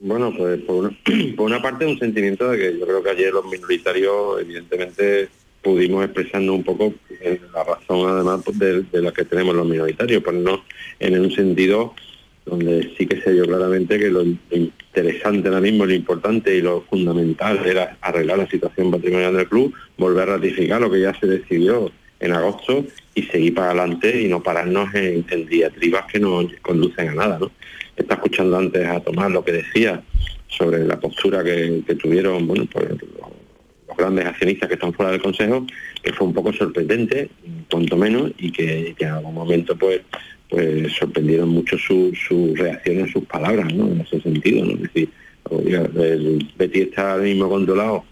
Bueno, pues por una, parte un sentimiento de que yo creo que ayer los minoritarios evidentemente pudimos expresarnos un poco la razón además pues, de, de la que tenemos los minoritarios, ponernos en un sentido donde sí que se vio claramente que lo interesante ahora mismo, lo importante y lo fundamental era arreglar la situación patrimonial del club, volver a ratificar lo que ya se decidió en agosto y seguir para adelante y no pararnos en, en diatribas que no conducen a nada. ¿no? Está escuchando antes a Tomás lo que decía sobre la postura que, tuvieron bueno, pues, los, grandes accionistas que están fuera del Consejo, que fue un poco sorprendente, cuanto menos, y que, que en algún momento pues pues sorprendieron mucho su, su reacción a sus palabras, ¿no? En ese sentido. Es decir, el Betis está ahora mismo controlado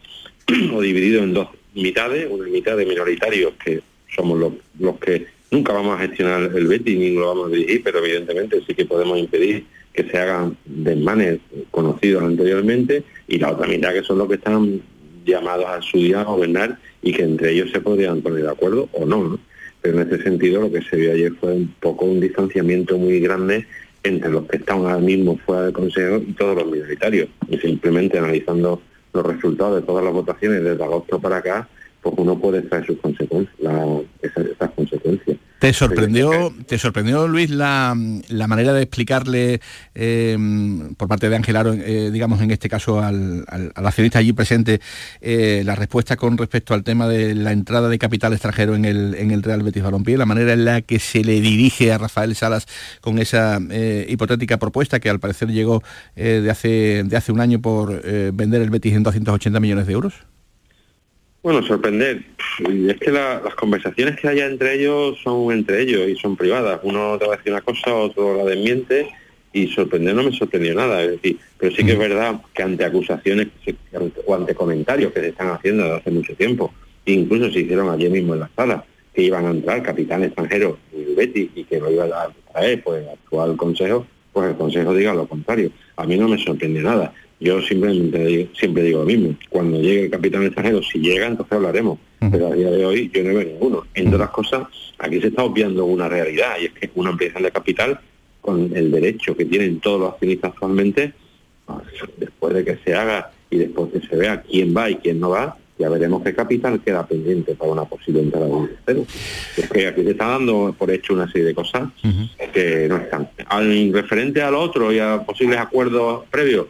o dividido en dos mitades, una mitad de minoritarios que somos los, los que nunca vamos a gestionar el Betis ni lo vamos a dirigir, pero evidentemente sí que podemos impedir que se hagan desmanes conocidos anteriormente y la otra mitad que son los que están llamados a su día a gobernar y que entre ellos se podrían poner de acuerdo o no, ¿no? Pero en ese sentido lo que se vio ayer fue un poco un distanciamiento muy grande entre los que están ahora mismo fuera del Consejo y todos los minoritarios. Y simplemente analizando los resultados de todas las votaciones desde agosto para acá, pues uno puede traer sus consecuencias, la- esas, esas consecuencias. ¿Te sorprendió, te sorprendió Luis, la, la manera de explicarle eh, por parte de Ángel Aro, eh, digamos en este caso al, al- al accionista allí presente, eh, la respuesta con respecto al tema de la entrada de capital extranjero en el, en el Real Betis Balompié, la manera en la que se le dirige a Rafael Salas con esa eh, hipotética propuesta que al parecer llegó de, hace, de hace un año por vender el Betis en 280 millones de euros? Bueno, sorprender. Y es que la- las conversaciones que haya entre ellos son entre ellos y son privadas. Uno te va a decir una cosa, otro la desmiente y sorprender no me sorprendió nada. Es decir, pero sí que es verdad que ante acusaciones o ante comentarios que se están haciendo desde hace mucho tiempo, incluso se hicieron allí mismo en la sala, que iban a entrar capitán extranjero Betis y que lo iba a traer pues el actual consejo, pues el consejo diga lo contrario. A mí no me sorprende nada. Yo simplemente digo- siempre digo lo mismo. Cuando llegue el capitán extranjero, si llega, entonces hablaremos. Pero a día de hoy yo no veo ninguno. Entre otras cosas, aquí se está obviando una realidad y es que una ampliación de capital con el derecho que tienen todos los accionistas actualmente, pues, después de que se haga y después que se vea quién va y quién no va, ya veremos qué capital queda pendiente para una posible entrada de un tercero. Es que aquí se está dando por hecho una serie de cosas que no están. Al referente al otro y a posibles acuerdos previos,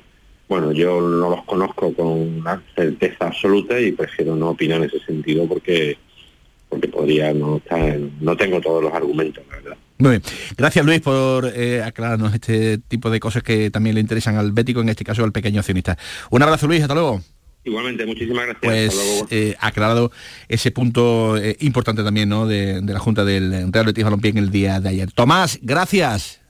bueno, yo no los conozco con una certeza absoluta y prefiero no opinar en ese sentido porque porque podría no estar, en- no tengo todos los argumentos, la verdad. Muy bien. Gracias Luis por eh, aclararnos este tipo de cosas que también le interesan al bético, en este caso al pequeño accionista. Un abrazo Luis, hasta luego. Igualmente, muchísimas gracias. Pues eh, aclarado ese punto eh, importante también ¿no? de, de la Junta del Real Betis Balompié en el día de ayer. Tomás, gracias.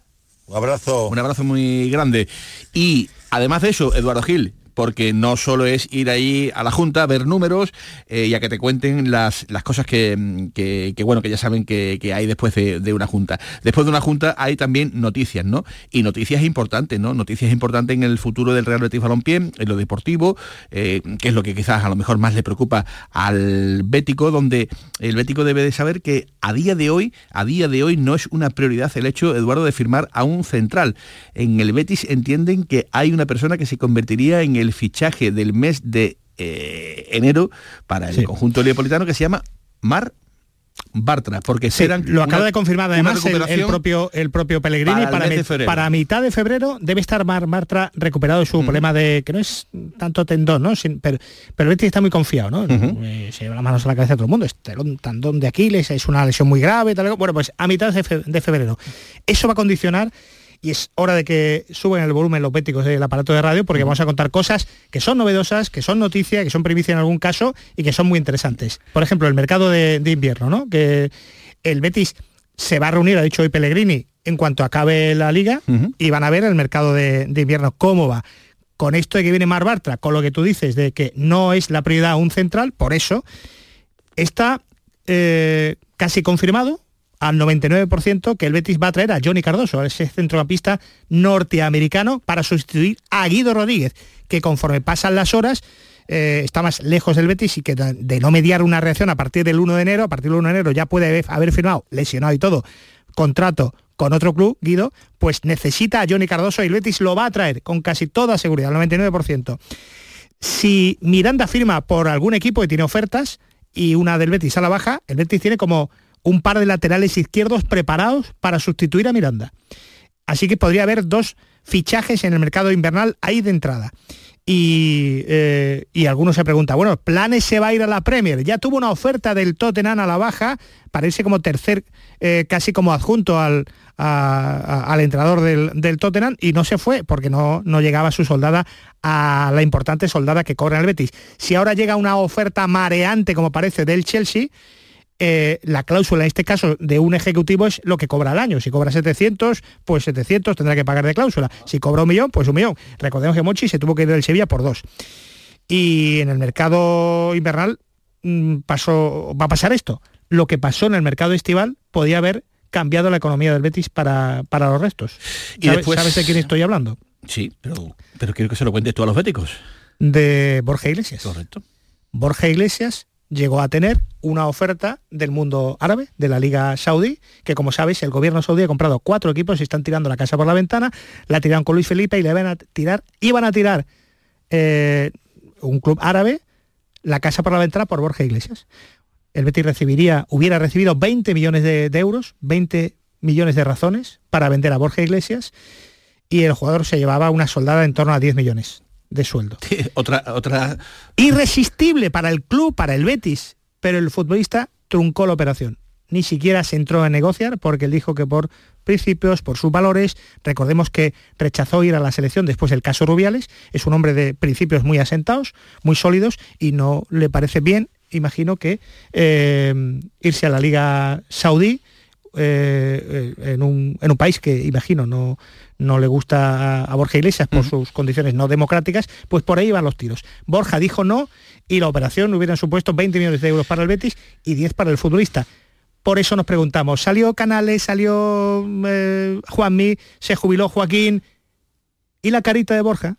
Un abrazo. Un abrazo muy grande. Y además de eso, Eduardo Gil, porque no solo es ir ahí a la Junta, ver números eh, y a que te cuenten las, las cosas que, mm, que- que, bueno, que ya saben que, que hay después de, de una Junta. Después de una Junta hay también noticias, ¿no? Y noticias importantes, ¿no? Noticias importantes en el futuro del Real Betis Balompié, en lo deportivo, eh, que es lo que quizás a lo mejor más le preocupa al Bético, donde el Bético debe de saber que a día de hoy, a día de hoy no es una prioridad el hecho, Eduardo, de firmar a un central. En el Betis entienden que hay una persona que se convertiría en el fichaje del mes de eh, enero para el conjunto leopolitano que se llama Mar Bartra, porque Sí, serán lo acaba una- de confirmar además el, propio el propio Pellegrini para para, mitad de febrero debe estar Mar Martra recuperado de su problema de que no es tanto tendón no Sin- pero pero el Betis está muy confiado no Eh, se lleva las manos a la cabeza de todo el mundo este tendón de Aquiles es una lesión muy grave tal bueno pues a mitad de, fe- de febrero. Eso va a condicionar y es hora de que suben el volumen los béticos del aparato de radio porque vamos a contar cosas que son novedosas, que son noticia, que son primicia en algún caso y que son muy interesantes. Por ejemplo, el mercado de, de invierno, ¿no? Que el Betis se va a reunir, ha dicho hoy Pellegrini, en cuanto acabe la liga y van a ver el mercado de, de invierno cómo va. Con esto de que viene Mar Bartra, con lo que tú dices de que no es la prioridad un central, por eso está eh, casi confirmado al 99% que el Betis va a traer a Johnny Cardoso, a ese centrocampista norteamericano, para sustituir a Guido Rodríguez, que conforme pasan las horas eh, está más lejos del Betis y que de, no mediar una reacción a partir del 1 de enero, a partir del 1 de enero ya puede haber, firmado, lesionado y todo, contrato con otro club, Guido, pues necesita a Johnny Cardoso y el Betis lo va a traer con casi toda seguridad, al 99%. Si Miranda firma por algún equipo que tiene ofertas y una del Betis a la baja, el Betis tiene como un par de laterales izquierdos preparados para sustituir a Miranda. Así que podría haber dos fichajes en el mercado invernal ahí de entrada. Y, eh, y algunos se preguntan, bueno, ¿Planes se va a ir a la Premier? Ya tuvo una oferta del Tottenham a la baja, parece como tercer, eh, casi como adjunto al, al entrenador del, del Tottenham y no se fue porque no, no llegaba su soldada a la importante soldada que cobra el Betis. Si ahora llega una oferta mareante, como parece, del Chelsea, eh, la cláusula en este caso de un ejecutivo es lo que cobra al año. Si cobra 700, pues 700 tendrá que pagar de cláusula. Si cobra un millón, pues un millón. Recordemos que Mochi se tuvo que ir del Sevilla por dos. Y en el mercado invernal mm, pasó, va a pasar esto. Lo que pasó en el mercado estival podía haber cambiado la economía del Betis para, para los restos. Y ¿Sabes, después- sabes de quién estoy hablando? Sí, pero, pero quiero que se lo cuentes tú a los béticos. De Borja Iglesias. Correcto. Borja Iglesias llegó a tener una oferta del mundo árabe, de la Liga Saudí, que como sabéis, el gobierno saudí ha comprado cuatro equipos y están tirando la casa por la ventana, la tiraron con Luis Felipe y le van a tirar, iban a tirar eh, un club árabe, la casa por la ventana por Borja Iglesias. El Betis recibiría, hubiera recibido 20 millones de, de euros, 20 millones de razones para vender a Borja Iglesias y el jugador se llevaba una soldada en torno a 10 millones de sueldo. otra, otra. Irresistible para el club, para el Betis, pero el futbolista truncó la operación. Ni siquiera se entró a negociar porque él dijo que por principios, por sus valores, recordemos que rechazó ir a la selección después del caso Rubiales, es un hombre de principios muy asentados, muy sólidos y no le parece bien, imagino que eh, irse a la Liga Saudí eh, eh, en, un, en un país que imagino no, no le gusta a, a Borja Iglesias por sus condiciones no democráticas, pues por ahí van los tiros. Borja dijo no y la operación hubieran supuesto 20 millones de euros para el Betis y 10 para el futbolista. Por eso nos preguntamos, ¿salió Canales, salió eh, Juanmi, se jubiló Joaquín y la carita de Borja?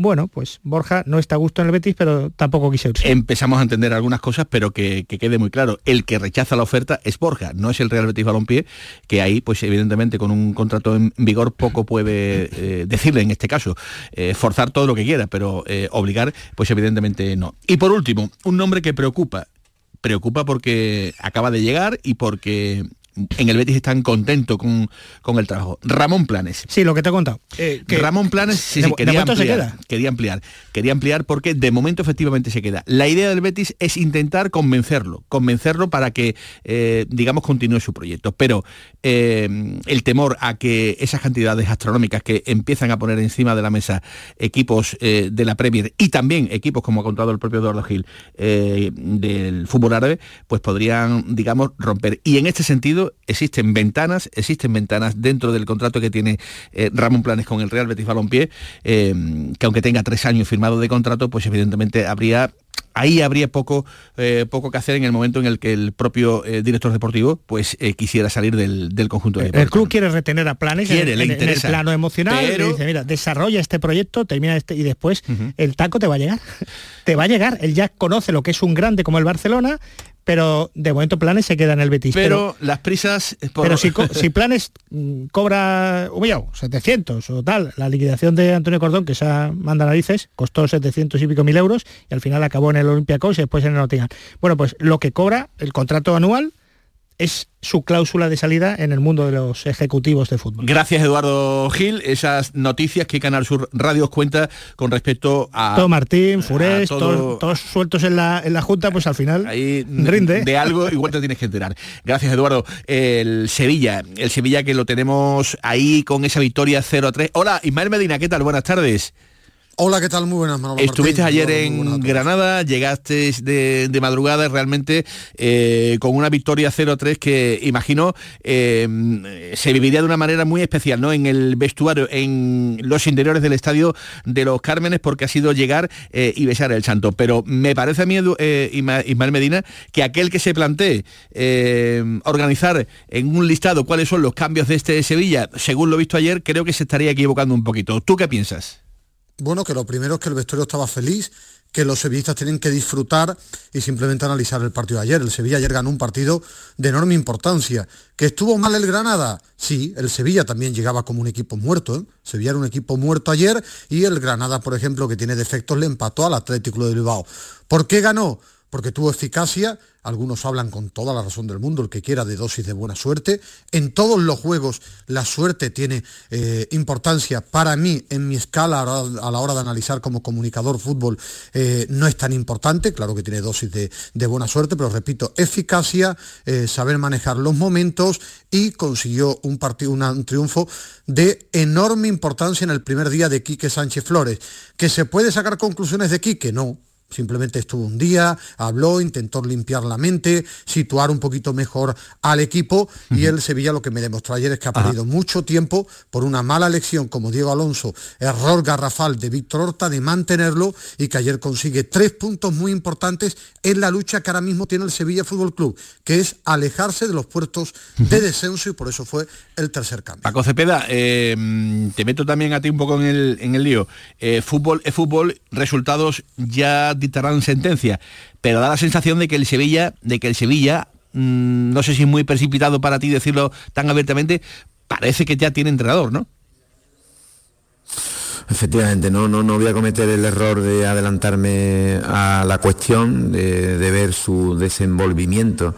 Bueno, pues Borja no está a gusto en el Betis, pero tampoco quiso irse. Empezamos a entender algunas cosas, pero que, que quede muy claro. El que rechaza la oferta es Borja, no es el Real Betis Balompié, que ahí, pues evidentemente, con un contrato en vigor, poco puede eh, decirle en este caso. Eh, forzar todo lo que quiera, pero eh, obligar, pues evidentemente no. Y por último, un nombre que preocupa. Preocupa porque acaba de llegar y porque en el Betis están contentos con, con el trabajo. Ramón Planes. Sí, lo que te he contado. Eh, que- Ramón Planes sí, de- sí, quería momento se ampliar, queda. quería ampliar. Quería ampliar porque de momento efectivamente se queda. La idea del Betis es intentar convencerlo, convencerlo para que, eh, digamos, continúe su proyecto. Pero eh, el temor a que esas cantidades astronómicas que empiezan a poner encima de la mesa equipos de la Premier y también equipos, como ha contado el propio Eduardo Gil, del fútbol árabe, pues podrían, digamos, romper. Y en este sentido existen ventanas, existen ventanas dentro del contrato que tiene eh, Ramón Planes con el Real Betis Balompié, eh, que aunque tenga tres años firmado de contrato, pues evidentemente habría ahí habría poco eh, poco que hacer en el momento en el que el propio eh, director deportivo pues eh, quisiera salir del, del conjunto de El club quiere retener a Planes Quiere, en, le en- en el plano emocional. Pero- dice, mira, desarrolla este proyecto, termina este y después el taco te va a llegar. te va a llegar. Él ya conoce lo que es un grande como el Barcelona, pero de momento Planes se queda en el Betis. pero, las prisas por- Pero si Planes mm, cobra un millón, 700 o tal, la liquidación de Antonio Cordón, que se manda narices, costó 700 y pico mil euros y al final acabó en el Olympiacos y después en el Nottingham. Bueno, pues lo que cobra el contrato anual es su cláusula de salida en el mundo de los ejecutivos de fútbol. Gracias Eduardo Gil, esas noticias que Canal Sur Radio os cuenta con respecto a... Todo Martín, Furés, todos, sueltos en la, en la Junta, pues al final rinde. De algo igual te tienes que enterar. Gracias Eduardo. El Sevilla, el Sevilla que lo tenemos ahí con esa victoria 0-3. Hola Ismael Medina, ¿qué tal? Buenas tardes. Hola, ¿qué tal? Muy buenas, Manolo Estuviste ayer en Granada, llegaste de, madrugada realmente eh, con una victoria 0-3 que imagino eh, se viviría de una manera muy especial, ¿no? En el vestuario, en los interiores del estadio de los Cármenes, porque ha sido llegar eh, y besar el santo. Pero me parece a mí, Ismael Medina, que aquel que se plantee organizar en un listado cuáles son los cambios de este Sevilla, según lo visto ayer, creo que se estaría equivocando un poquito. ¿Tú qué piensas? Bueno, que lo primero es que el vestuario estaba feliz, que los sevillistas tienen que disfrutar y simplemente analizar el partido de ayer. El Sevilla ayer ganó un partido de enorme importancia. ¿Que estuvo mal el Granada? Sí, el Sevilla también llegaba como un equipo muerto. ¿eh? Sevilla era un equipo muerto ayer y el Granada, por ejemplo, que tiene defectos, le empató al Atlético de Bilbao. ¿Por qué ganó? Porque tuvo eficacia, algunos hablan con toda la razón del mundo, el que quiera de dosis de buena suerte. En todos los juegos la suerte tiene eh, importancia. Para mí, en mi escala a la hora de analizar como comunicador fútbol, eh, no es tan importante. Claro que tiene dosis de, buena suerte, pero repito, eficacia, eh, saber manejar los momentos y consiguió un, un triunfo de enorme importancia en el primer día de Quique Sánchez Flores. ¿Que se puede sacar conclusiones de Quique? No, Simplemente estuvo un día, habló, intentó limpiar la mente, situar un poquito mejor al equipo y el Sevilla lo que me demostró ayer es que ha perdido mucho tiempo por una mala elección como Diego Alonso, error garrafal de Víctor Horta de mantenerlo y que ayer consigue tres puntos muy importantes en la lucha que ahora mismo tiene el Sevilla Fútbol Club, que es alejarse de los puertos de descenso y por eso fue el tercer cambio. Paco Cepeda, eh, te meto también a ti un poco en el, en el lío. Eh, fútbol es fútbol, resultados ya dictarán sentencia, pero da la sensación de que el Sevilla, de que el Sevilla, mm, no sé si es muy precipitado para ti decirlo tan abiertamente, parece que ya tiene entrenador, ¿no? Efectivamente, no, no, no voy a cometer el error de adelantarme a la cuestión, de, de ver su desenvolvimiento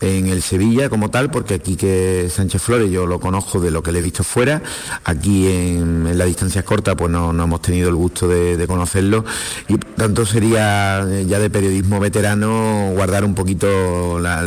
en el Sevilla como tal, porque aquí que Sánchez Flores yo lo conozco de lo que le he visto fuera, aquí en, la distancia corta pues no, hemos tenido el gusto de, conocerlo y tanto sería eh, ya de periodismo veterano guardar un poquito la,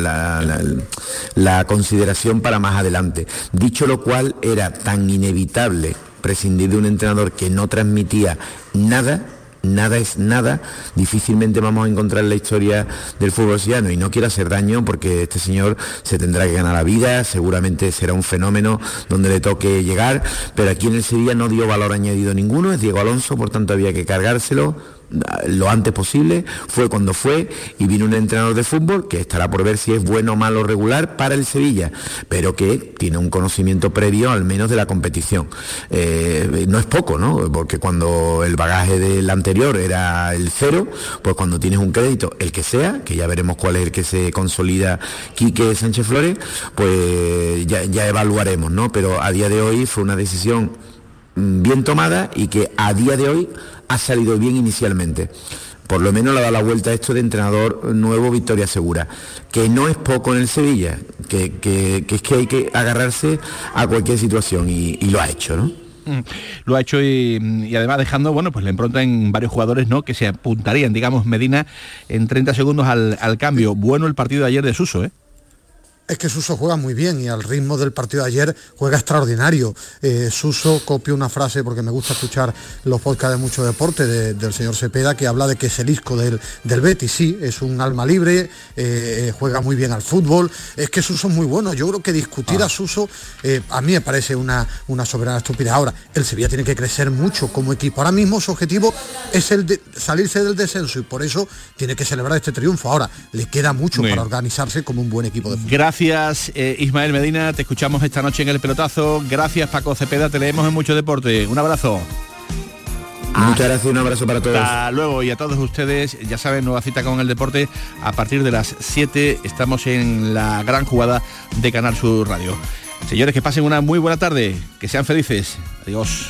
la consideración para más adelante. Dicho lo cual, era tan inevitable prescindir de un entrenador que no transmitía nada nada es nada, difícilmente vamos a encontrar la historia del fútbol sillano y no quiero hacer daño porque este señor se tendrá que ganar la vida, seguramente será un fenómeno donde le toque llegar, pero aquí en el Sevilla no dio valor añadido ninguno, es Diego Alonso, por tanto había que cargárselo, lo antes posible, fue cuando fue y vino un entrenador de fútbol que estará por ver si es bueno, malo regular para el Sevilla, pero que tiene un conocimiento previo al menos de la competición. Eh, no es poco, ¿no? Porque cuando el bagaje del anterior era el cero, pues cuando tienes un crédito, el que sea, que ya veremos cuál es el que se consolida Quique Sánchez Flores, pues ya, ya evaluaremos, ¿no? Pero a día de hoy fue una decisión mm, bien tomada y que a día de hoy ha salido bien inicialmente. Por lo menos le da la vuelta a esto de entrenador nuevo Victoria Segura, que no es poco en el Sevilla, que, es que hay que agarrarse a cualquier situación y, lo ha hecho, ¿no? Mm, lo ha hecho y, además dejando bueno pues la impronta en varios jugadores no que se apuntarían digamos Medina en 30 segundos al, al cambio bueno el partido de ayer de Suso ¿eh? Es que Suso juega muy bien y al ritmo del partido de ayer juega extraordinario. Eh, Suso copió una frase, porque me gusta escuchar los podcasts de mucho deporte del señor Cepeda, que habla de que es el isco del, del Betis. Sí, es un alma libre, eh, eh, juega muy bien al fútbol. Es que Suso es muy bueno. Yo creo que discutir a ah. Suso a mí me parece una, una soberana estupidez. Ahora, el Sevilla tiene que crecer mucho como equipo. Ahora mismo su objetivo es el de salirse del descenso y por eso tiene que celebrar este triunfo. Ahora, le queda mucho para organizarse como un buen equipo de fútbol. Gracias eh, Ismael Medina, te escuchamos esta noche en el pelotazo. Gracias Paco Cepeda, te leemos en Mucho Deporte. Un abrazo. Muchas gracias, un abrazo para todos. Hasta luego y a todos ustedes, ya saben, nueva cita con el deporte. A partir de las 7 estamos en la gran jugada de Canal Sur Radio. Señores, que pasen una muy buena tarde, que sean felices. Adiós.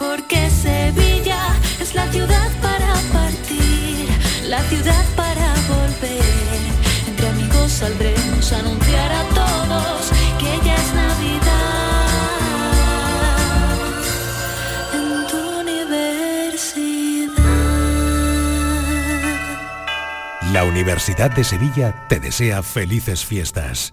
Porque Sevilla es la ciudad para partir, la ciudad para volver. Entre amigos saldremos a anunciar a todos que ya es Navidad. En tu universidad. La Universidad de Sevilla te desea felices fiestas.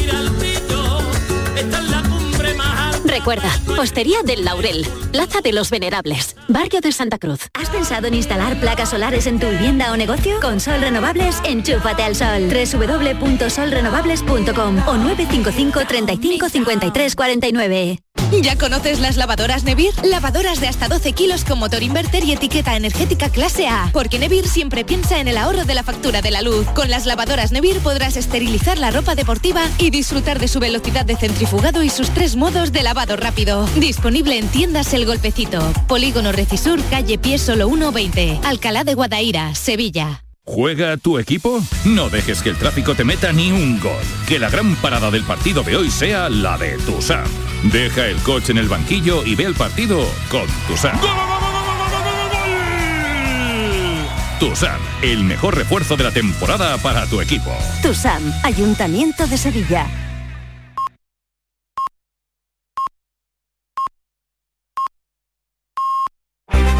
Recuerda, Hostería del Laurel, Plaza de los Venerables, Barrio de Santa Cruz. ¿Has pensado en instalar placas solares en tu vivienda o negocio? Con Sol Renovables, enchúfate al sol. www.solrenovables.com o 955 35 53 49. ¿Ya conoces las lavadoras Nevir? Lavadoras de hasta 12 kilos con motor inverter y etiqueta energética clase A. Porque Nevir siempre piensa en el ahorro de la factura de la luz. Con las lavadoras Nevir podrás esterilizar la ropa deportiva y disfrutar de su velocidad de centrifugado y sus tres modos de lavado rápido. Disponible en tiendas El Golpecito. Polígono Recisur, calle Pie Solo 120. Alcalá de Guadaira, Sevilla. ¿Juega tu equipo? No dejes que el tráfico te meta ni un gol. Que la gran parada del partido de hoy sea la de Tusam. Deja el coche en el banquillo y ve el partido con Tusam. Tusam, el mejor refuerzo de la temporada para tu equipo. TUSAM, Ayuntamiento de Sevilla.